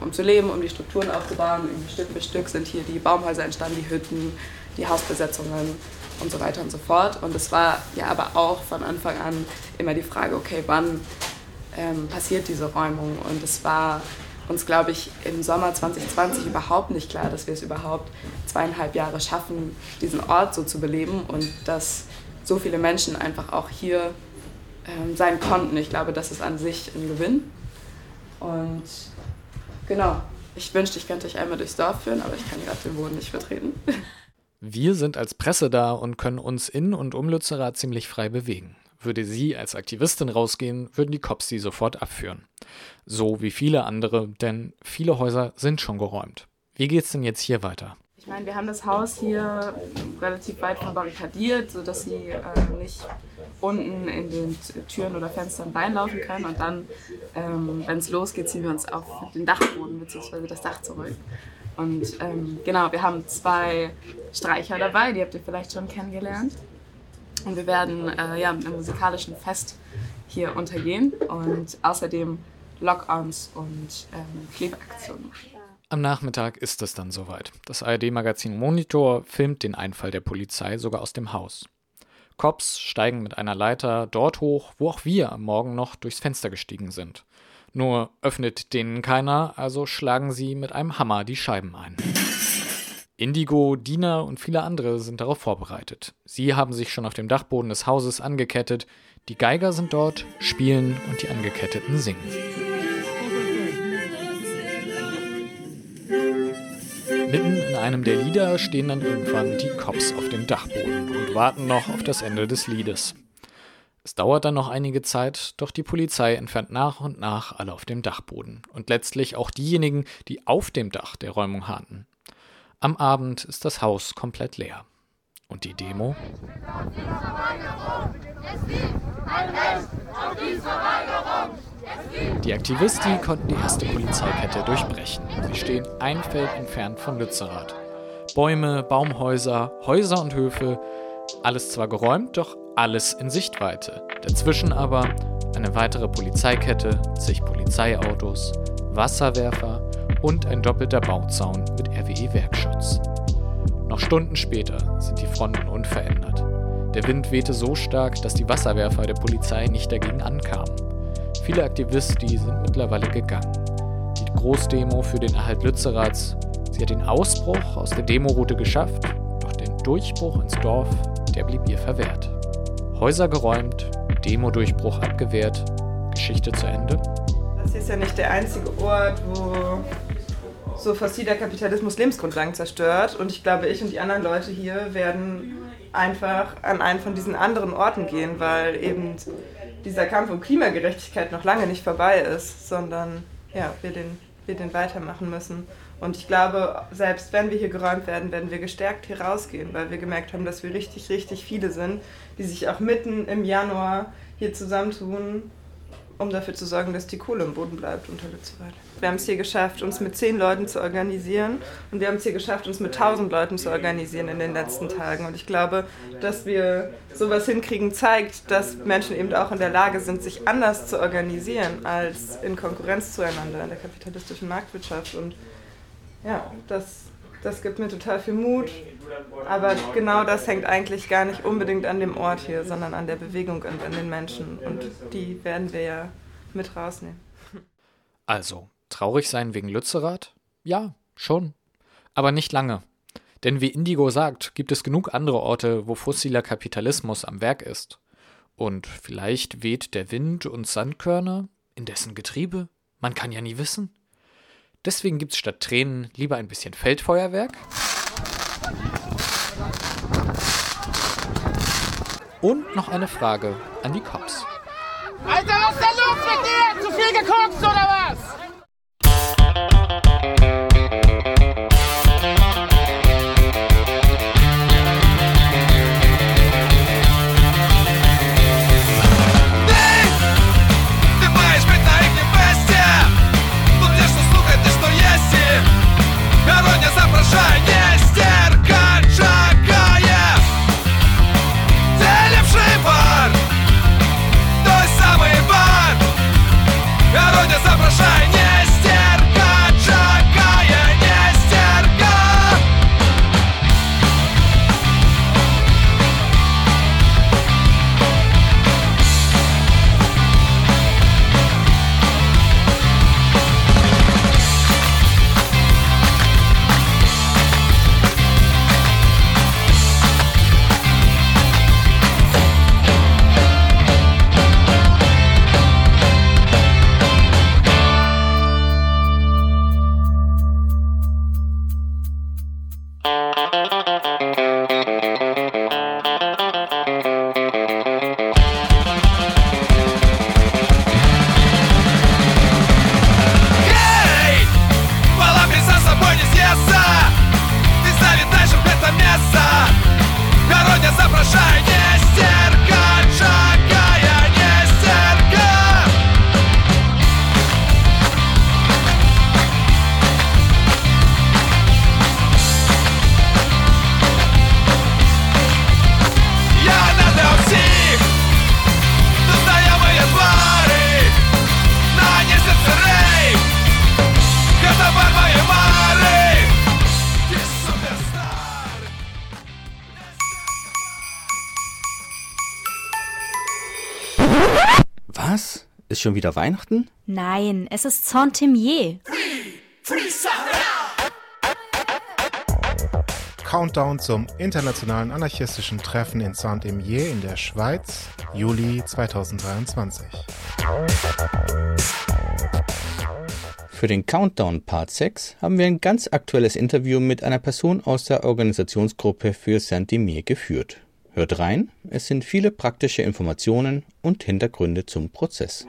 Speaker 12: um zu leben, um die Strukturen aufzubauen. Stück für Stück sind hier die Baumhäuser entstanden, die Hütten, die Hausbesetzungen und so weiter und so fort. Und es war ja aber auch von Anfang an immer die Frage, okay, wann ähm, passiert diese Räumung. Und es war uns, glaube ich, im Sommer 2020 überhaupt nicht klar, dass wir es überhaupt zweieinhalb Jahre schaffen, diesen Ort so zu beleben und dass so viele Menschen einfach auch hier ähm, sein konnten. Ich glaube, das ist an sich ein Gewinn. Und genau, ich wünschte, ich könnte euch einmal durchs Dorf führen, aber ich kann gerade den Boden nicht vertreten. (laughs)
Speaker 11: Wir sind als Presse da und können uns in und um Lützerath ziemlich frei bewegen. Würde sie als Aktivistin rausgehen, würden die Cops sie sofort abführen. So wie viele andere, denn viele Häuser sind schon geräumt. Wie geht's denn jetzt hier weiter?
Speaker 12: Meine, wir haben das Haus hier relativ weit verbarrikadiert, sodass sie äh, nicht unten in den Türen oder Fenstern reinlaufen können. Und dann, ähm, wenn es losgeht, ziehen wir uns auf den Dachboden bzw. das Dach zurück. Und ähm, genau, wir haben zwei Streicher dabei, die habt ihr vielleicht schon kennengelernt. Und wir werden äh, ja, mit einem musikalischen Fest hier untergehen und außerdem Lock-ons und ähm, Klebeaktionen machen.
Speaker 11: Am Nachmittag ist es dann soweit. Das ARD-Magazin Monitor filmt den Einfall der Polizei sogar aus dem Haus. Cops steigen mit einer Leiter dort hoch, wo auch wir am Morgen noch durchs Fenster gestiegen sind. Nur öffnet denen keiner, also schlagen sie mit einem Hammer die Scheiben ein. Indigo, Dina und viele andere sind darauf vorbereitet. Sie haben sich schon auf dem Dachboden des Hauses angekettet. Die Geiger sind dort, spielen und die Angeketteten singen. Einem der Lieder stehen dann irgendwann die Cops auf dem Dachboden und warten noch auf das Ende des Liedes. Es dauert dann noch einige Zeit, doch die Polizei entfernt nach und nach alle auf dem Dachboden und letztlich auch diejenigen, die auf dem Dach der Räumung harrten. Am Abend ist das Haus komplett leer. Und die Demo? Die Aktivisti konnten die erste Polizeikette durchbrechen. Sie stehen ein Feld entfernt von Lützerath. Bäume, Baumhäuser, Häuser und Höfe, alles zwar geräumt, doch alles in Sichtweite. Dazwischen aber eine weitere Polizeikette, zig Polizeiautos, Wasserwerfer, und ein doppelter Bauzaun mit RWE-Werkschutz. Noch Stunden später sind die Fronten unverändert. Der Wind wehte so stark, dass die Wasserwerfer der Polizei nicht dagegen ankamen. Viele Aktivisten sind mittlerweile gegangen. Die Großdemo für den Erhalt Lützeraths, sie hat den Ausbruch aus der Demoroute geschafft, doch den Durchbruch ins Dorf, der blieb ihr verwehrt. Häuser geräumt, Demo-Durchbruch abgewehrt, Geschichte zu Ende?
Speaker 13: Das ist ja nicht der einzige Ort, wo so fossiler Kapitalismus Lebensgrundlagen zerstört. Und ich glaube, ich und die anderen Leute hier werden einfach an einen von diesen anderen Orten gehen, weil eben dieser Kampf um Klimagerechtigkeit noch lange nicht vorbei ist, sondern ja, wir den, wir den weitermachen müssen. Und ich glaube, selbst wenn wir hier geräumt werden, werden wir gestärkt hier rausgehen, weil wir gemerkt haben, dass wir richtig, richtig viele sind, die sich auch mitten im Januar hier zusammentun um dafür zu sorgen, dass die Kohle im Boden bleibt unter Lützerath. Wir haben es hier geschafft, uns mit zehn Leuten zu organisieren und wir haben es hier geschafft, uns mit tausend Leuten zu organisieren in den letzten Tagen. Und ich glaube, dass wir sowas hinkriegen, zeigt, dass Menschen eben auch in der Lage sind, sich anders zu organisieren als in Konkurrenz zueinander in der kapitalistischen Marktwirtschaft. Und ja, das, das gibt mir total viel Mut. Aber genau das hängt eigentlich gar nicht unbedingt an dem Ort hier, sondern an der Bewegung und an den Menschen. Und die werden wir ja mit rausnehmen.
Speaker 11: Also, traurig sein wegen Lützerath? Ja, schon. Aber nicht lange. Denn wie Indigo sagt, gibt es genug andere Orte, wo fossiler Kapitalismus am Werk ist. Und vielleicht weht der Wind und Sandkörner in dessen Getriebe? Man kann ja nie wissen. Deswegen gibt's statt Tränen lieber ein bisschen Feldfeuerwerk. Und noch eine Frage an die Cops.
Speaker 14: Alter, was ist denn los mit dir? Zu viel gekokst oder was?
Speaker 4: Schon wieder Weihnachten?
Speaker 1: Nein, es ist Saint-Timier.
Speaker 5: Countdown zum internationalen anarchistischen Treffen in Saint-Imier in der Schweiz, Juli 2023.
Speaker 4: Für den Countdown Part 6 haben wir ein ganz aktuelles Interview mit einer Person aus der Organisationsgruppe für Saint-Imier geführt. Hört rein, es sind viele praktische Informationen und Hintergründe zum Prozess.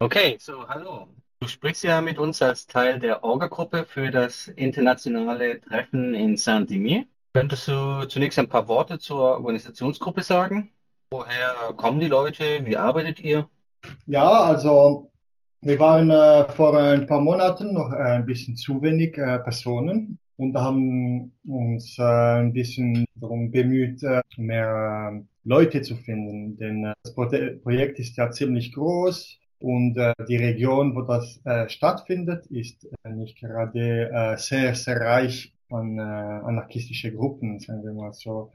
Speaker 15: Okay, so hallo. Du sprichst ja mit uns als Teil der Orga-Gruppe für das internationale Treffen in Saint-Imier. Könntest du zunächst ein paar Worte zur Organisationsgruppe sagen? Woher kommen die Leute? Wie arbeitet ihr?
Speaker 16: Ja, also wir waren äh, vor ein paar Monaten noch ein bisschen zu wenig äh, Personen und haben uns äh, ein bisschen darum bemüht, äh, mehr äh, Leute zu finden. Denn äh, das Pro Projekt ist ja ziemlich groß und äh, die Region, wo das stattfindet, ist nicht gerade sehr, sehr reich an anarchistische Gruppen, sagen wir mal so.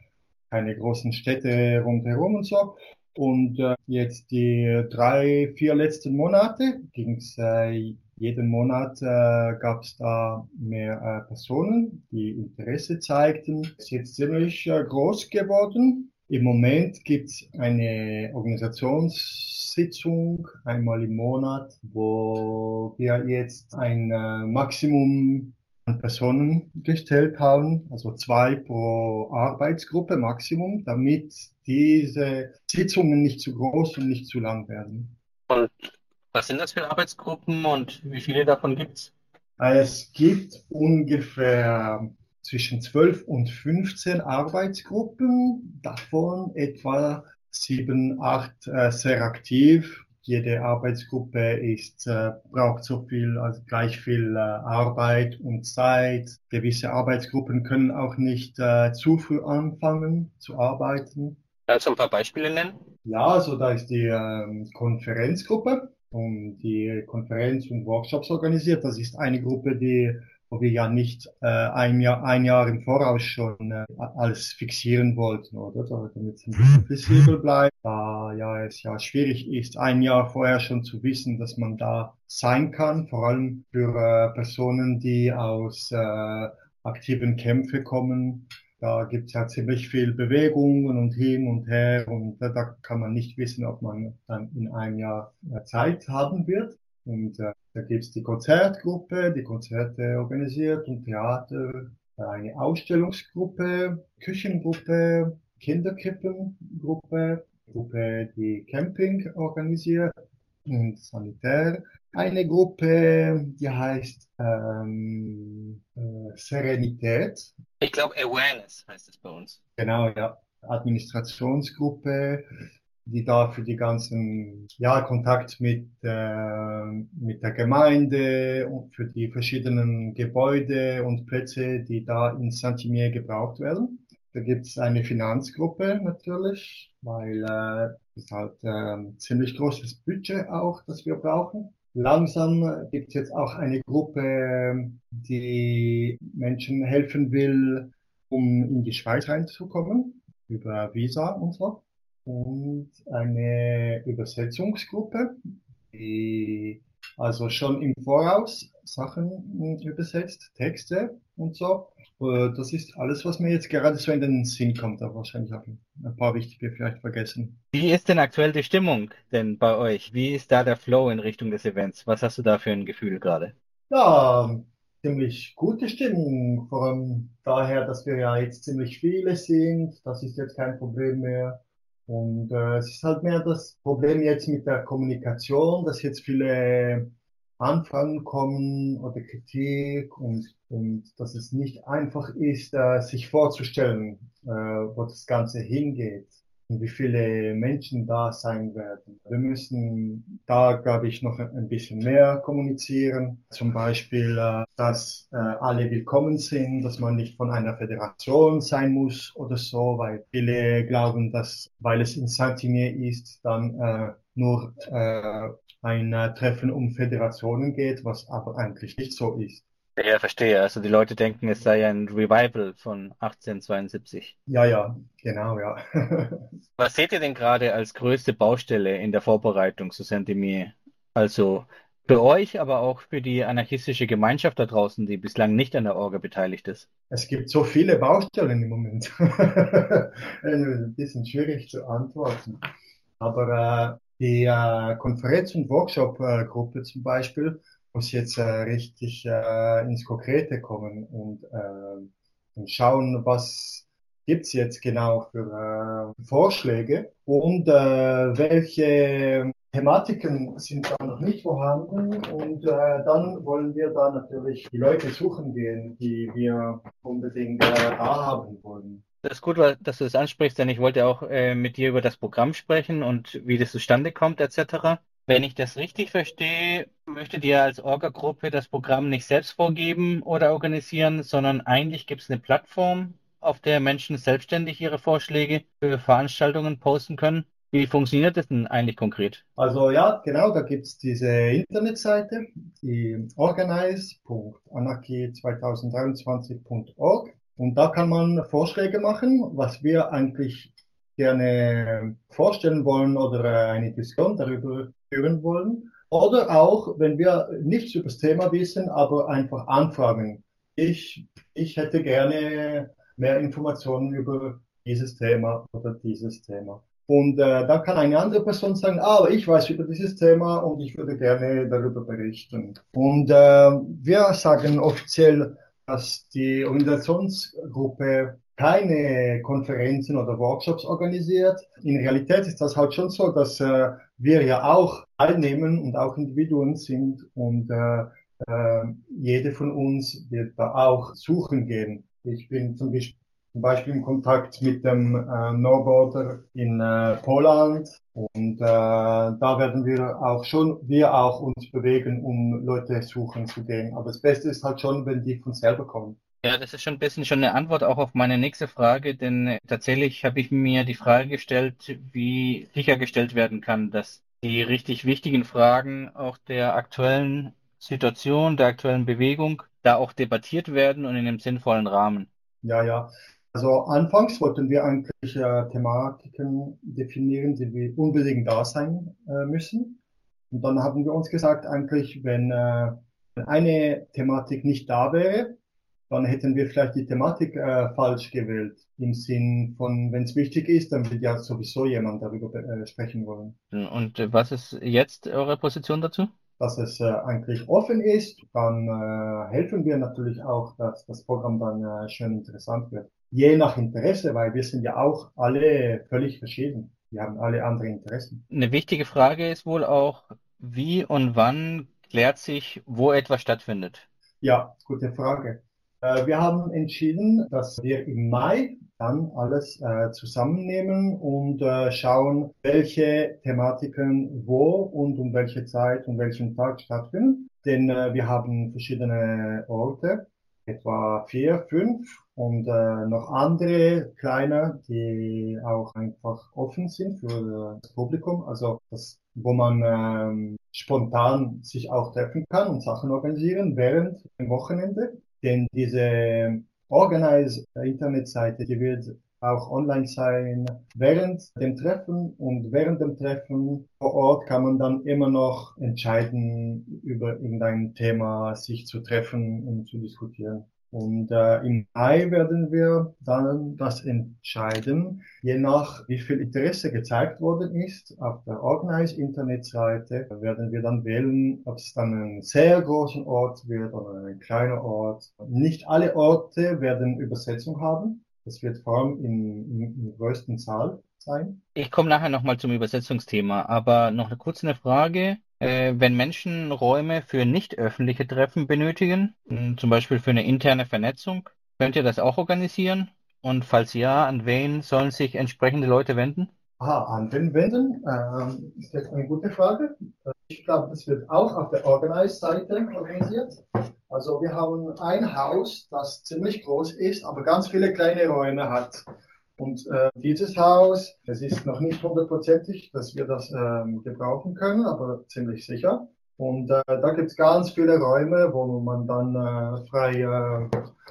Speaker 16: Keine großen Städte rundherum und so. Und äh, jetzt die drei, vier letzten Monate ging's äh, jeden Monat äh, gab es da mehr äh, Personen, die Interesse zeigten. Ist jetzt ziemlich äh, groß geworden. Im Moment gibt's eine Organisationssitzung einmal im Monat, wo wir jetzt ein äh, Maximum an Personen gestellt haben, also zwei pro Arbeitsgruppe Maximum, damit diese Sitzungen nicht zu groß und nicht zu lang werden.
Speaker 15: Und was sind das für Arbeitsgruppen und wie viele davon gibt's?
Speaker 16: Es gibt ungefähr zwischen 12 und 15 Arbeitsgruppen, davon etwa sieben, acht äh, sehr aktiv. Jede Arbeitsgruppe ist, äh, braucht so viel, also gleich viel äh, Arbeit und Zeit. Gewisse Arbeitsgruppen können auch nicht äh, zu früh anfangen zu arbeiten.
Speaker 15: Kannst du ein paar Beispiele nennen?
Speaker 16: Ja, also da ist die ähm, Konferenzgruppe und die Konferenz und Workshops organisiert. Das ist eine Gruppe, die wo wir ja nicht äh, ein Jahr ein Jahr im Voraus schon äh, alles fixieren wollten, oder? Damit es ein bisschen flexibel bleibt. Da ja es ja schwierig ist, ein Jahr vorher schon zu wissen, dass man da sein kann, vor allem für äh, Personen, die aus äh, aktiven Kämpfen kommen Da gibt es ja ziemlich viel Bewegungen und hin und her und da, kann man nicht wissen, ob man dann in einem Jahr äh, Zeit haben wird. Und äh, da gibt's die Konzertgruppe, die Konzerte organisiert und Theater, eine Ausstellungsgruppe, Küchengruppe, Kinderkrippengruppe, Gruppe, die Camping organisiert und Sanitär. Eine Gruppe, die heißt ähm, äh, Serenität.
Speaker 15: Ich glaube, Awareness heißt es bei uns.
Speaker 16: Genau, ja. Administrationsgruppe, die da für die ganzen, ja, Kontakt mit, äh, mit der Gemeinde und für die verschiedenen Gebäude und Plätze, die da in Saint-Imier gebraucht werden. Da gibt es eine Finanzgruppe natürlich, weil äh, halt äh, ziemlich großes Budget auch, das wir brauchen. Langsam gibt es jetzt auch eine Gruppe, die Menschen helfen will, um in die Schweiz reinzukommen, über Visa und so. Und eine Übersetzungsgruppe, die also schon im Voraus Sachen übersetzt, Texte und so. Äh, das ist alles, was mir jetzt gerade so in den Sinn kommt, aber wahrscheinlich habe ich ein paar wichtige vielleicht vergessen.
Speaker 15: Wie ist denn aktuell die Stimmung denn bei euch? Wie ist da der Flow in Richtung des Events? Was hast du da für ein Gefühl gerade?
Speaker 16: Ja, ziemlich gute Stimmung, vor allem daher, dass wir ja jetzt ziemlich viele sind. Das ist jetzt kein Problem mehr. Und äh, es ist halt mehr das Problem jetzt mit der Kommunikation, dass jetzt viele Anfragen kommen oder Kritik und, und dass es nicht einfach ist, äh, sich vorzustellen, äh, wo das Ganze hingeht wie viele Menschen da sein werden. Wir müssen da, glaube ich, noch ein bisschen mehr kommunizieren. Zum Beispiel, äh, dass äh, alle willkommen sind, dass man nicht von einer Föderation sein muss oder so, weil viele glauben, dass, weil es in Saint-Imier ist, dann äh, nur äh, ein Treffen um Föderationen geht, was aber eigentlich nicht so ist.
Speaker 15: Ja, verstehe. Also die Leute denken, es sei ein Revival von 1872.
Speaker 16: Ja, ja, genau, ja. (laughs)
Speaker 15: Was seht ihr denn gerade als größte Baustelle in der Vorbereitung zu Saint-Emile? Also für euch, aber auch für die anarchistische Gemeinschaft da draußen, die bislang nicht an der Orga beteiligt ist?
Speaker 16: Es gibt so viele Baustellen im Moment. (laughs) ein bisschen schwierig zu antworten. Aber äh, die äh, Konferenz- und Workshop-Gruppe zum Beispiel, muss jetzt äh, richtig äh, ins Konkrete kommen und, äh, und schauen, was gibt's jetzt genau für äh, Vorschläge und äh, welche Thematiken sind da noch nicht vorhanden und äh, dann wollen wir da natürlich die Leute suchen gehen, die wir unbedingt äh, da haben wollen.
Speaker 15: Das ist gut, dass du das ansprichst, denn ich wollte auch äh, mit dir über das Programm sprechen und wie das zustande kommt etc. Wenn ich das richtig verstehe, möchtet ihr als Orga-Gruppe das Programm nicht selbst vorgeben oder organisieren, sondern eigentlich gibt es eine Plattform, auf der Menschen selbstständig ihre Vorschläge für Veranstaltungen posten können. Wie funktioniert das denn eigentlich konkret?
Speaker 16: Also ja, genau, da gibt es diese Internetseite, die organize.anarchie2023.org und da kann man Vorschläge machen, was wir eigentlich gerne vorstellen wollen oder eine Diskussion darüber führen wollen. Oder auch, wenn wir nichts über das Thema wissen, aber einfach anfragen. Ich, ich hätte gerne mehr Informationen über dieses Thema oder dieses Thema. Und äh, dann kann eine andere Person sagen, ah, ich weiß über dieses Thema und ich würde gerne darüber berichten. Und äh, wir sagen offiziell, dass die Organisationsgruppe keine Konferenzen oder Workshops organisiert. In Realität ist das halt schon so, dass äh, wir ja auch teilnehmen und auch Individuen sind und äh, äh, jede von uns wird da auch suchen gehen. Ich bin zum Beispiel zum Beispiel im Kontakt mit dem äh, No Border in äh, Poland und äh, da werden wir auch schon, wir auch uns bewegen, um Leute suchen zu gehen. Aber das Beste ist halt schon, wenn die von selber kommen.
Speaker 15: Ja, das ist schon ein bisschen schon eine Antwort auch auf meine nächste Frage, denn äh, tatsächlich habe ich mir die Frage gestellt, wie sichergestellt werden kann, dass die richtig wichtigen Fragen auch der aktuellen Situation, der aktuellen Bewegung da auch debattiert werden und in einem sinnvollen Rahmen.
Speaker 16: Ja, ja. Also anfangs wollten wir eigentlich äh, Thematiken definieren, die wir unbedingt da sein äh, müssen. Und dann haben wir uns gesagt, eigentlich, wenn, äh, wenn eine Thematik nicht da wäre, dann hätten wir vielleicht die Thematik äh, falsch gewählt. Im Sinn von, wenn es wichtig ist, dann wird ja sowieso jemand darüber äh, sprechen wollen.
Speaker 15: Und was ist jetzt eure Position dazu?
Speaker 16: Dass es äh, eigentlich offen ist, dann äh, helfen wir natürlich auch, dass das Programm dann äh, schön interessant wird. Je nach Interesse, weil wir sind ja auch alle völlig verschieden. Wir haben alle andere Interessen.
Speaker 15: Eine wichtige Frage ist wohl auch, wie und wann klärt sich, wo etwas stattfindet?
Speaker 16: Ja, gute Frage. Äh, wir haben entschieden, dass wir im Mai dann alles äh, zusammennehmen und äh, schauen, welche Thematiken wo und um welche Zeit und welchen Tag stattfinden. Denn äh, wir haben verschiedene Orte, etwa vier, fünf und äh, noch andere kleine, die auch einfach offen sind für das Publikum. Also das, wo man ähm, spontan sich auch treffen kann und Sachen organisieren während dem Wochenende. Denn diese Organize Internetseite, die wird auch online sein während dem Treffen und während dem Treffen vor Ort kann man dann immer noch entscheiden, über irgendein Thema sich zu treffen und zu diskutieren. Und äh, im Mai werden wir dann das entscheiden, je nach wie viel Interesse gezeigt worden ist. Auf der Organize Internetseite werden wir dann wählen, ob es dann ein sehr großen Ort wird oder ein kleiner Ort. Nicht alle Orte werden Übersetzung haben. Das wird vor allem in, in, in größten Zahl sein.
Speaker 15: Ich komme nachher nochmal zum Übersetzungsthema, aber noch eine kurze Frage. Äh, wenn Menschen Räume für nicht öffentliche Treffen benötigen, zum Beispiel für eine interne Vernetzung, könnt ihr das auch organisieren? Und falls ja, an wen sollen sich entsprechende Leute wenden?
Speaker 16: Aha, an wen wenden? Ähm, ist das eine gute Frage. Ich glaube, das wird auch auf der Organize-Seite organisiert. Also wir haben ein Haus, das ziemlich groß ist, aber ganz viele kleine Räume hat. Und äh, dieses Haus, es ist noch nicht hundertprozentig, dass wir das ähm, gebrauchen können, aber ziemlich sicher. Und äh, da gibt es ganz viele Räume, wo man dann äh, frei äh,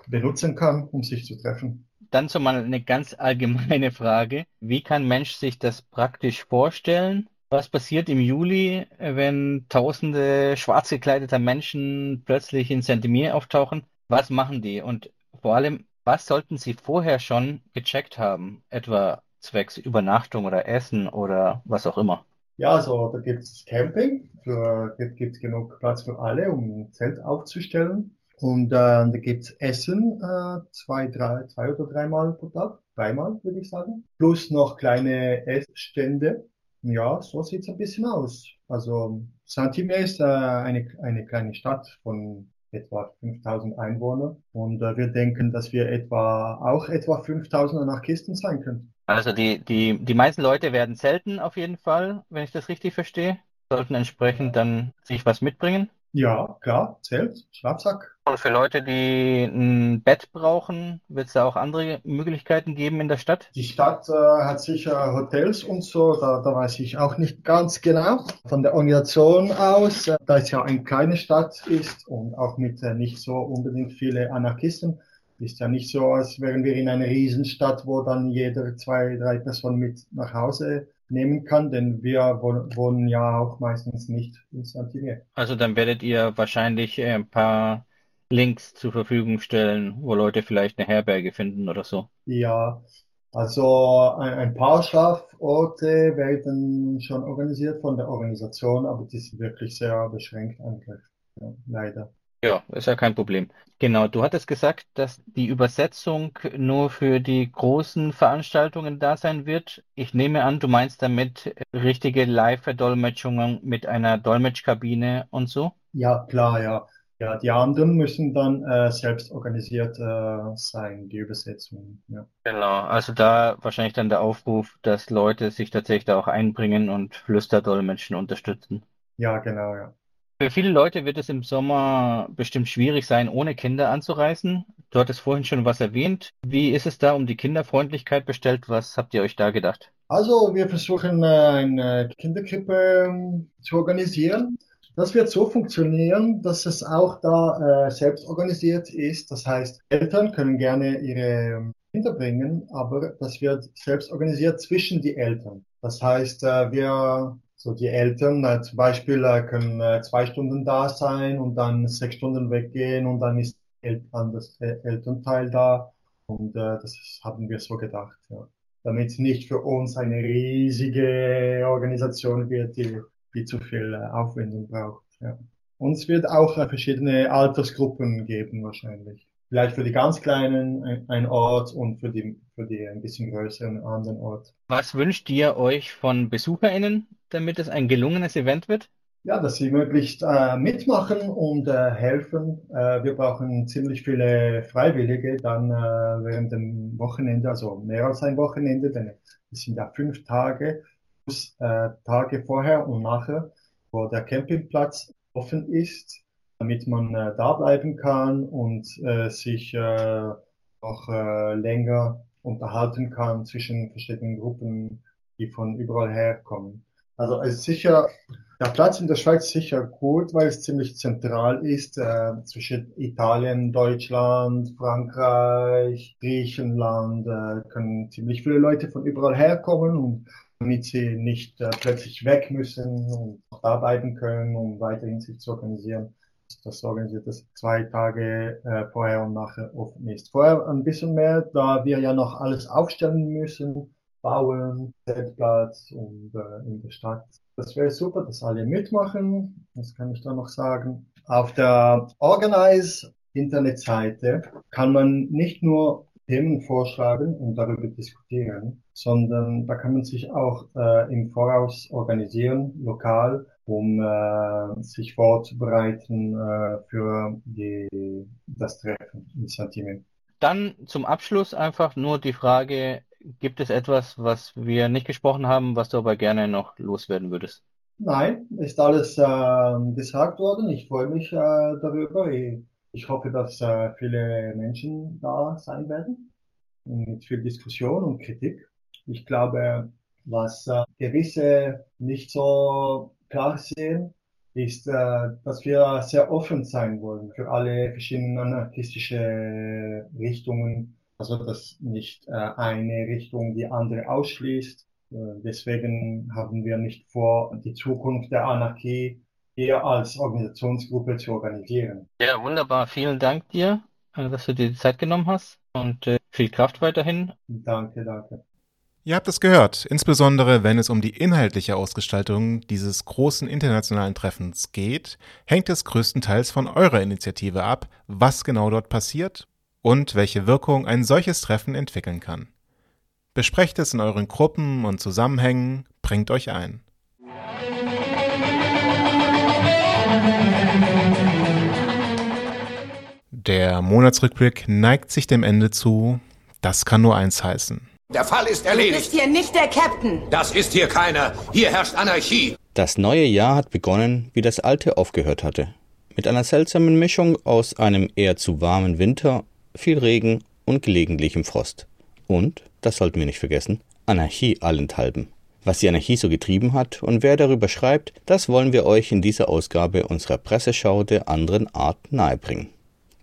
Speaker 16: benutzen kann, um sich zu treffen.
Speaker 15: Dann so mal eine ganz allgemeine Frage. Wie kann Mensch sich das praktisch vorstellen? Was passiert im Juli, wenn tausende schwarz gekleideter Menschen plötzlich in Saint-Denis auftauchen? Was machen die? Und vor allem, was sollten Sie vorher schon gecheckt haben, etwa zwecks Übernachtung oder Essen oder was auch immer?
Speaker 16: Ja, also da gibt es Camping, für, gibt, gibt genug Platz für alle, um ein Zelt aufzustellen. Und äh, da gibt's Essen äh, zwei, drei, zwei oder dreimal pro Tag, dreimal würde ich sagen. Plus noch kleine Essstände. Ja, so sieht's ein bisschen aus. Also Saint-Timé ist äh, eine, eine kleine Stadt von etwa 5000 Einwohner. Und äh, wir denken, dass wir etwa auch etwa 5000 nach Kisten sein können.
Speaker 15: Also die, die, die meisten Leute werden selten auf jeden Fall, wenn ich das richtig verstehe. Sollten entsprechend dann sich was mitbringen.
Speaker 16: Ja, klar, Zelt, Schlafsack.
Speaker 15: Und für Leute, die ein Bett brauchen, wird es da auch andere Möglichkeiten geben in der Stadt?
Speaker 16: Die Stadt äh, hat sicher Hotels und so, da, da weiß ich auch nicht ganz genau. Von der Organisation aus, äh, da es ja eine kleine Stadt ist und auch mit äh, nicht so unbedingt viele Anarchisten, ist ja nicht so, als wären wir in einer Riesenstadt, wo dann jeder zwei, drei Personen mit nach Hause nehmen kann, denn wir wohnen ja auch meistens nicht in Santiago.
Speaker 15: Also dann werdet ihr wahrscheinlich äh, ein paar Links zur Verfügung stellen, wo Leute vielleicht eine Herberge finden oder so.
Speaker 16: Ja, also ein, ein paar Schlaforte werden schon organisiert von der Organisation, aber die sind wirklich sehr beschränkt eigentlich, ja, leider.
Speaker 15: Ja, ist ja kein Problem. Genau, du hattest gesagt, dass die Übersetzung nur für die großen Veranstaltungen da sein wird. Ich nehme an, du meinst damit richtige Live-Verdolmetschungen mit einer Dolmetschkabine und so?
Speaker 16: Ja, klar, ja. Ja, die anderen müssen dann äh, selbst organisiert äh, sein, die Übersetzungen. Ja.
Speaker 15: Genau, also da wahrscheinlich dann der Aufruf, dass Leute sich tatsächlich da auch einbringen und Flüsterdolmetschen unterstützen.
Speaker 16: Ja, genau, ja.
Speaker 15: Für viele Leute wird es im Sommer bestimmt schwierig sein, ohne Kinder anzureisen. Du hattest vorhin schon was erwähnt. Wie ist es da um die Kinderfreundlichkeit bestellt? Was habt ihr euch da gedacht?
Speaker 16: Also wir versuchen äh, eine Kinderkrippe ähm, zu organisieren. Das wird so funktionieren, dass es auch da äh, selbst organisiert ist. Das heißt, Eltern können gerne ihre ähm, Kinder bringen, aber das wird selbst organisiert zwischen die Eltern. Das heißt, äh, wir so die Eltern zum Beispiel können zwei Stunden da sein und dann sechs Stunden weggehen und dann ist El anderes Elternteil da. Und äh, das haben wir so gedacht, ja. Damit es nicht für uns eine riesige Organisation wird, die, die zu viel äh, Aufwendung braucht. Ja. Uns wird auch äh, verschiedene Altersgruppen geben wahrscheinlich. Vielleicht für die ganz Kleinen ein, Ort und für die, für die ein bisschen größeren einen anderen Ort.
Speaker 15: Was wünscht ihr euch von BesucherInnen, damit es ein gelungenes Event wird?
Speaker 16: Ja, dass sie möglichst äh, mitmachen und äh, helfen. Äh, wir brauchen ziemlich viele Freiwillige dann äh, während dem Wochenende, also mehr als ein Wochenende, denn es sind ja fünf Tage plus äh, Tage vorher und nachher, wo der Campingplatz offen ist, damit man äh, da bleiben kann und äh, sich äh, auch äh, länger unterhalten kann zwischen verschiedenen Gruppen, die von überall herkommen. Also es ist sicher, der Platz in der Schweiz ist sicher gut, weil es ziemlich zentral ist äh, zwischen Italien, Deutschland, Frankreich, Griechenland. Äh, können ziemlich viele Leute von überall herkommen und damit sie nicht äh, plötzlich weg müssen und arbeiten können, um weiterhin sich zu organisieren. Das organisiert das zwei Tage äh, vorher und nachher offen ist. Vorher ein bisschen mehr, da wir ja noch alles aufstellen müssen bauen, Zeltplatz und äh, in der Stadt. Das wäre super, dass alle mitmachen. Das kann ich da noch sagen. Auf der Organize Internetseite kann man nicht nur Themen vorschlagen und darüber diskutieren, sondern da kann man sich auch äh, im Voraus organisieren, lokal, um äh, sich vorzubereiten äh, für die, das Treffen in Santime.
Speaker 15: Dann zum Abschluss einfach nur die Frage, Gibt es etwas, was wir nicht gesprochen haben, was du aber gerne noch loswerden würdest?
Speaker 16: Nein, ist alles äh, gesagt worden. Ich freue mich äh, darüber. Ich, ich, hoffe, dass äh, viele Menschen da sein werden mit viel Diskussion und Kritik. Ich glaube, was äh, gewisse nicht so klar sehen, ist, äh, dass wir sehr offen sein wollen für alle verschiedenen anarchistische Richtungen also dass nicht äh, eine Richtung die andere ausschließt. Äh, deswegen haben wir nicht vor, die Zukunft der Anarchie eher als Organisationsgruppe zu organisieren.
Speaker 15: Ja, wunderbar. Vielen Dank dir, äh, dass du dir die Zeit genommen hast und äh, viel Kraft weiterhin.
Speaker 16: Danke, danke.
Speaker 5: Ihr habt es gehört, insbesondere wenn es um die inhaltliche Ausgestaltung dieses großen internationalen Treffens geht, hängt es größtenteils von eurer Initiative ab, was genau dort passiert und welche Wirkung ein solches Treffen entwickeln kann. Besprecht es in euren Gruppen und Zusammenhängen, bringt euch ein. Der Monatsrückblick neigt sich dem Ende zu. Das kann nur eins heißen.
Speaker 17: Der Fall ist erledigt.
Speaker 18: Du bist hier nicht der Captain.
Speaker 17: Das ist hier keiner. Hier herrscht Anarchie.
Speaker 4: Das neue Jahr hat begonnen, wie das alte aufgehört hatte. Mit einer seltsamen Mischung aus einem eher zu warmen Winter viel Regen und gelegentlichem Frost. Und, das sollten wir nicht vergessen, Anarchie allenthalben. Was die Anarchie so getrieben hat und wer darüber schreibt, das wollen wir euch in dieser Ausgabe unserer Presseschau der anderen Art nahebringen.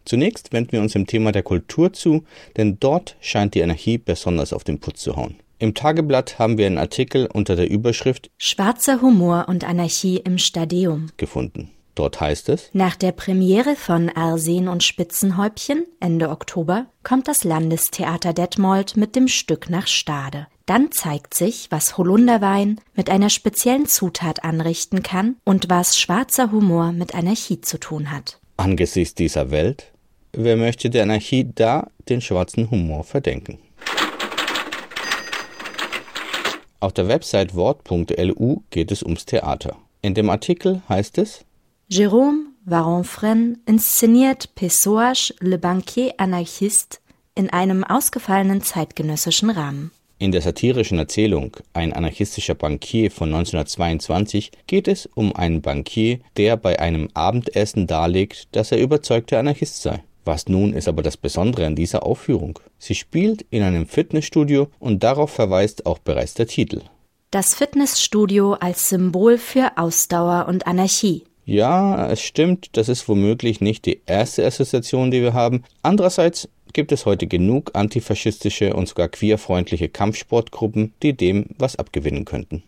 Speaker 4: Zunächst wenden wir uns dem Thema der Kultur zu, denn dort scheint die Anarchie besonders auf den Putz zu hauen. Im Tageblatt haben wir einen Artikel unter der Überschrift
Speaker 1: Schwarzer Humor und Anarchie im Stadium
Speaker 4: gefunden. Dort heißt es,
Speaker 1: nach der Premiere von Arsen und Spitzenhäubchen Ende Oktober kommt das Landestheater Detmold mit dem Stück nach Stade. Dann zeigt sich, was Holunderwein mit einer speziellen Zutat anrichten kann und was schwarzer Humor mit Anarchie zu tun hat.
Speaker 4: Angesichts dieser Welt, wer möchte der Anarchie da den schwarzen Humor verdenken? Auf der Website wort.lu geht es ums Theater. In dem Artikel heißt es,
Speaker 1: Jérôme Varon-Fresne inszeniert Pessoas Le Banquier Anarchiste in einem ausgefallenen zeitgenössischen Rahmen.
Speaker 4: In der satirischen Erzählung Ein anarchistischer Bankier von 1922 geht es um einen Bankier, der bei einem Abendessen darlegt, dass er überzeugter Anarchist sei. Was nun ist aber das Besondere an dieser Aufführung? Sie spielt in einem Fitnessstudio und darauf verweist auch bereits der Titel.
Speaker 1: Das Fitnessstudio als Symbol für Ausdauer und Anarchie.
Speaker 4: Ja, es stimmt, das ist womöglich nicht die erste Assoziation, die wir haben. Andererseits gibt es heute genug antifaschistische und sogar queerfreundliche Kampfsportgruppen, die dem was abgewinnen könnten.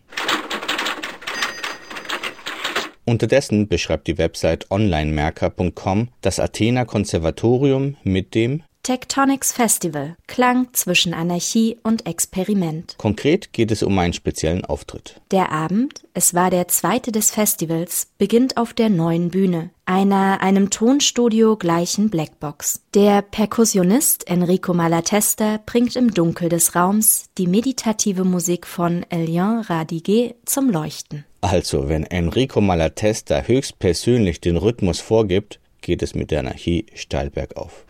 Speaker 4: Unterdessen beschreibt die Website onlinemerker.com das Athena Konservatorium mit dem
Speaker 1: Tectonics Festival. Klang zwischen Anarchie und Experiment.
Speaker 4: Konkret geht es um einen speziellen Auftritt.
Speaker 1: Der Abend, es war der zweite des Festivals, beginnt auf der neuen Bühne, einer einem Tonstudio gleichen Blackbox. Der Perkussionist Enrico Malatesta bringt im Dunkel des Raums die meditative Musik von Elian Radiguet zum Leuchten.
Speaker 4: Also, wenn Enrico Malatesta höchstpersönlich den Rhythmus vorgibt, geht es mit der Anarchie steil bergauf.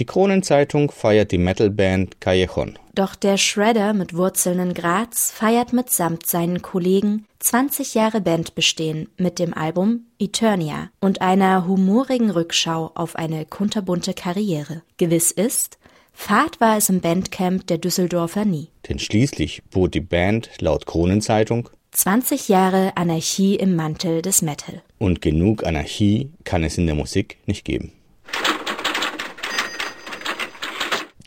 Speaker 4: Die Kronenzeitung feiert die Metalband Callejon.
Speaker 1: Doch der Shredder mit Wurzeln in Graz feiert mitsamt seinen Kollegen 20 Jahre Bandbestehen mit dem Album Eternia und einer humorigen Rückschau auf eine kunterbunte Karriere. Gewiss ist, Fahrt war es im Bandcamp der Düsseldorfer nie.
Speaker 4: Denn schließlich bot die Band laut Kronenzeitung
Speaker 1: 20 Jahre Anarchie im Mantel des Metal.
Speaker 4: Und genug Anarchie kann es in der Musik nicht geben.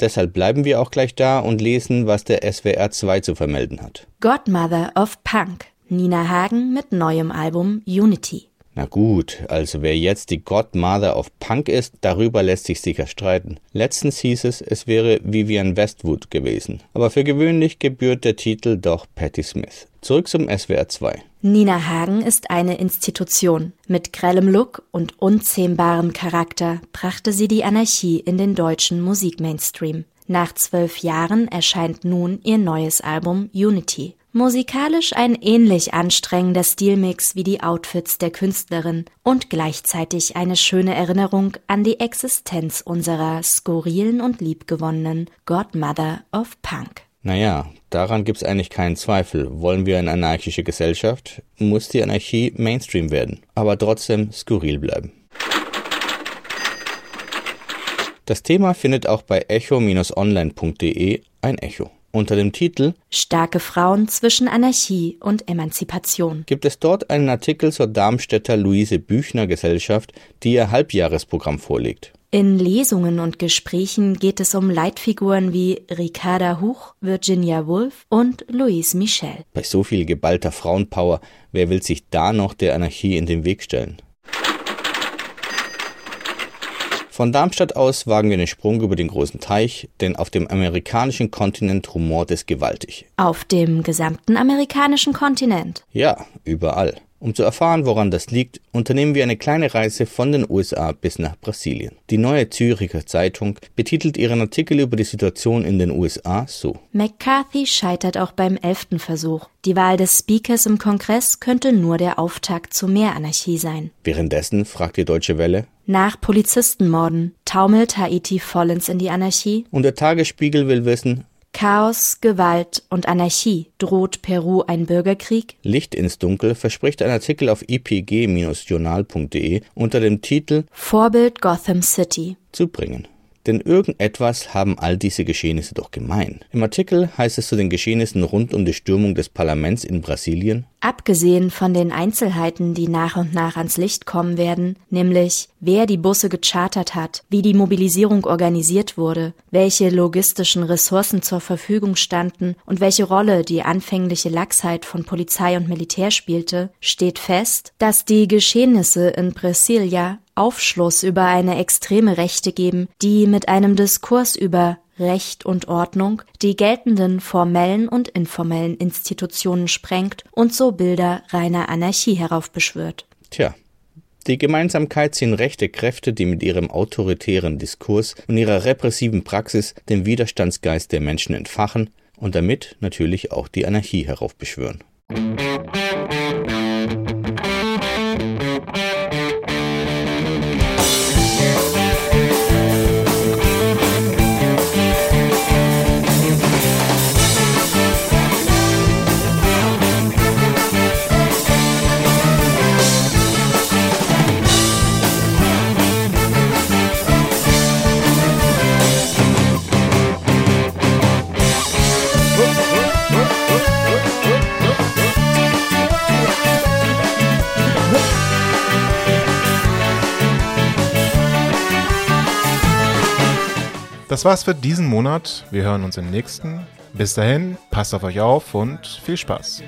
Speaker 4: Deshalb bleiben wir auch gleich da und lesen, was der SWR 2 zu vermelden hat.
Speaker 1: Godmother of Punk. Nina Hagen mit neuem Album Unity.
Speaker 4: Na gut, also wer jetzt die Godmother of Punk ist, darüber lässt sich sicher streiten. Letztens hieß es, es wäre Vivian Westwood gewesen. Aber für gewöhnlich gebührt der Titel doch Patti Smith. Zurück zum SWR 2.
Speaker 1: Nina Hagen ist eine Institution. Mit grellem Look und unzähmbarem Charakter brachte sie die Anarchie in den deutschen Musikmainstream. Nach zwölf Jahren erscheint nun ihr neues Album Unity. Musikalisch ein ähnlich anstrengender Stilmix wie die Outfits der Künstlerin und gleichzeitig eine schöne Erinnerung an die Existenz unserer skurrilen und liebgewonnenen Godmother of Punk.
Speaker 4: Naja, daran gibt's eigentlich keinen Zweifel. Wollen wir eine anarchische Gesellschaft, muss die Anarchie Mainstream werden, aber trotzdem skurril bleiben. Das Thema findet auch bei echo-online.de ein Echo. Unter dem Titel
Speaker 1: Starke Frauen zwischen Anarchie und Emanzipation
Speaker 4: gibt es dort einen Artikel zur Darmstädter Luise Büchner Gesellschaft, die ihr Halbjahresprogramm vorlegt.
Speaker 1: In Lesungen und Gesprächen geht es um Leitfiguren wie Ricarda Huch, Virginia Woolf und Louise Michel.
Speaker 4: Bei so viel geballter Frauenpower, wer will sich da noch der Anarchie in den Weg stellen? Von Darmstadt aus wagen wir den Sprung über den großen Teich, denn auf dem amerikanischen Kontinent rumort es gewaltig.
Speaker 1: Auf dem gesamten amerikanischen Kontinent?
Speaker 4: Ja, überall. Um zu erfahren, woran das liegt, unternehmen wir eine kleine Reise von den USA bis nach Brasilien. Die neue Züricher Zeitung betitelt ihren Artikel über die Situation in den USA so.
Speaker 1: McCarthy scheitert auch beim elften Versuch. Die Wahl des Speakers im Kongress könnte nur der Auftakt zu mehr Anarchie sein.
Speaker 4: Währenddessen fragt die Deutsche Welle.
Speaker 1: Nach Polizistenmorden taumelt Haiti vollends in die Anarchie.
Speaker 4: Und der Tagesspiegel will wissen,
Speaker 1: Chaos, Gewalt und Anarchie. Droht Peru ein Bürgerkrieg?
Speaker 4: Licht ins Dunkel verspricht ein Artikel auf ipg-journal.de unter dem Titel
Speaker 1: Vorbild Gotham City
Speaker 4: zu bringen. Denn irgendetwas haben all diese Geschehnisse doch gemein. Im Artikel heißt es zu den Geschehnissen rund um die Stürmung des Parlaments in Brasilien,
Speaker 1: Abgesehen von den Einzelheiten, die nach und nach ans Licht kommen werden, nämlich wer die Busse gechartert hat, wie die Mobilisierung organisiert wurde, welche logistischen Ressourcen zur Verfügung standen und welche Rolle die anfängliche Lachsheit von Polizei und Militär spielte, steht fest, dass die Geschehnisse in Brasilia Aufschluss über eine extreme Rechte geben, die mit einem Diskurs über Recht und Ordnung die geltenden formellen und informellen Institutionen sprengt und so Bilder reiner Anarchie heraufbeschwört.
Speaker 4: Tja, die Gemeinsamkeit sind rechte Kräfte, die mit ihrem autoritären Diskurs und ihrer repressiven Praxis den Widerstandsgeist der Menschen entfachen und damit natürlich auch die Anarchie heraufbeschwören.
Speaker 5: Das war's für diesen Monat. Wir hören uns im nächsten. Bis dahin, passt auf euch auf und viel Spaß.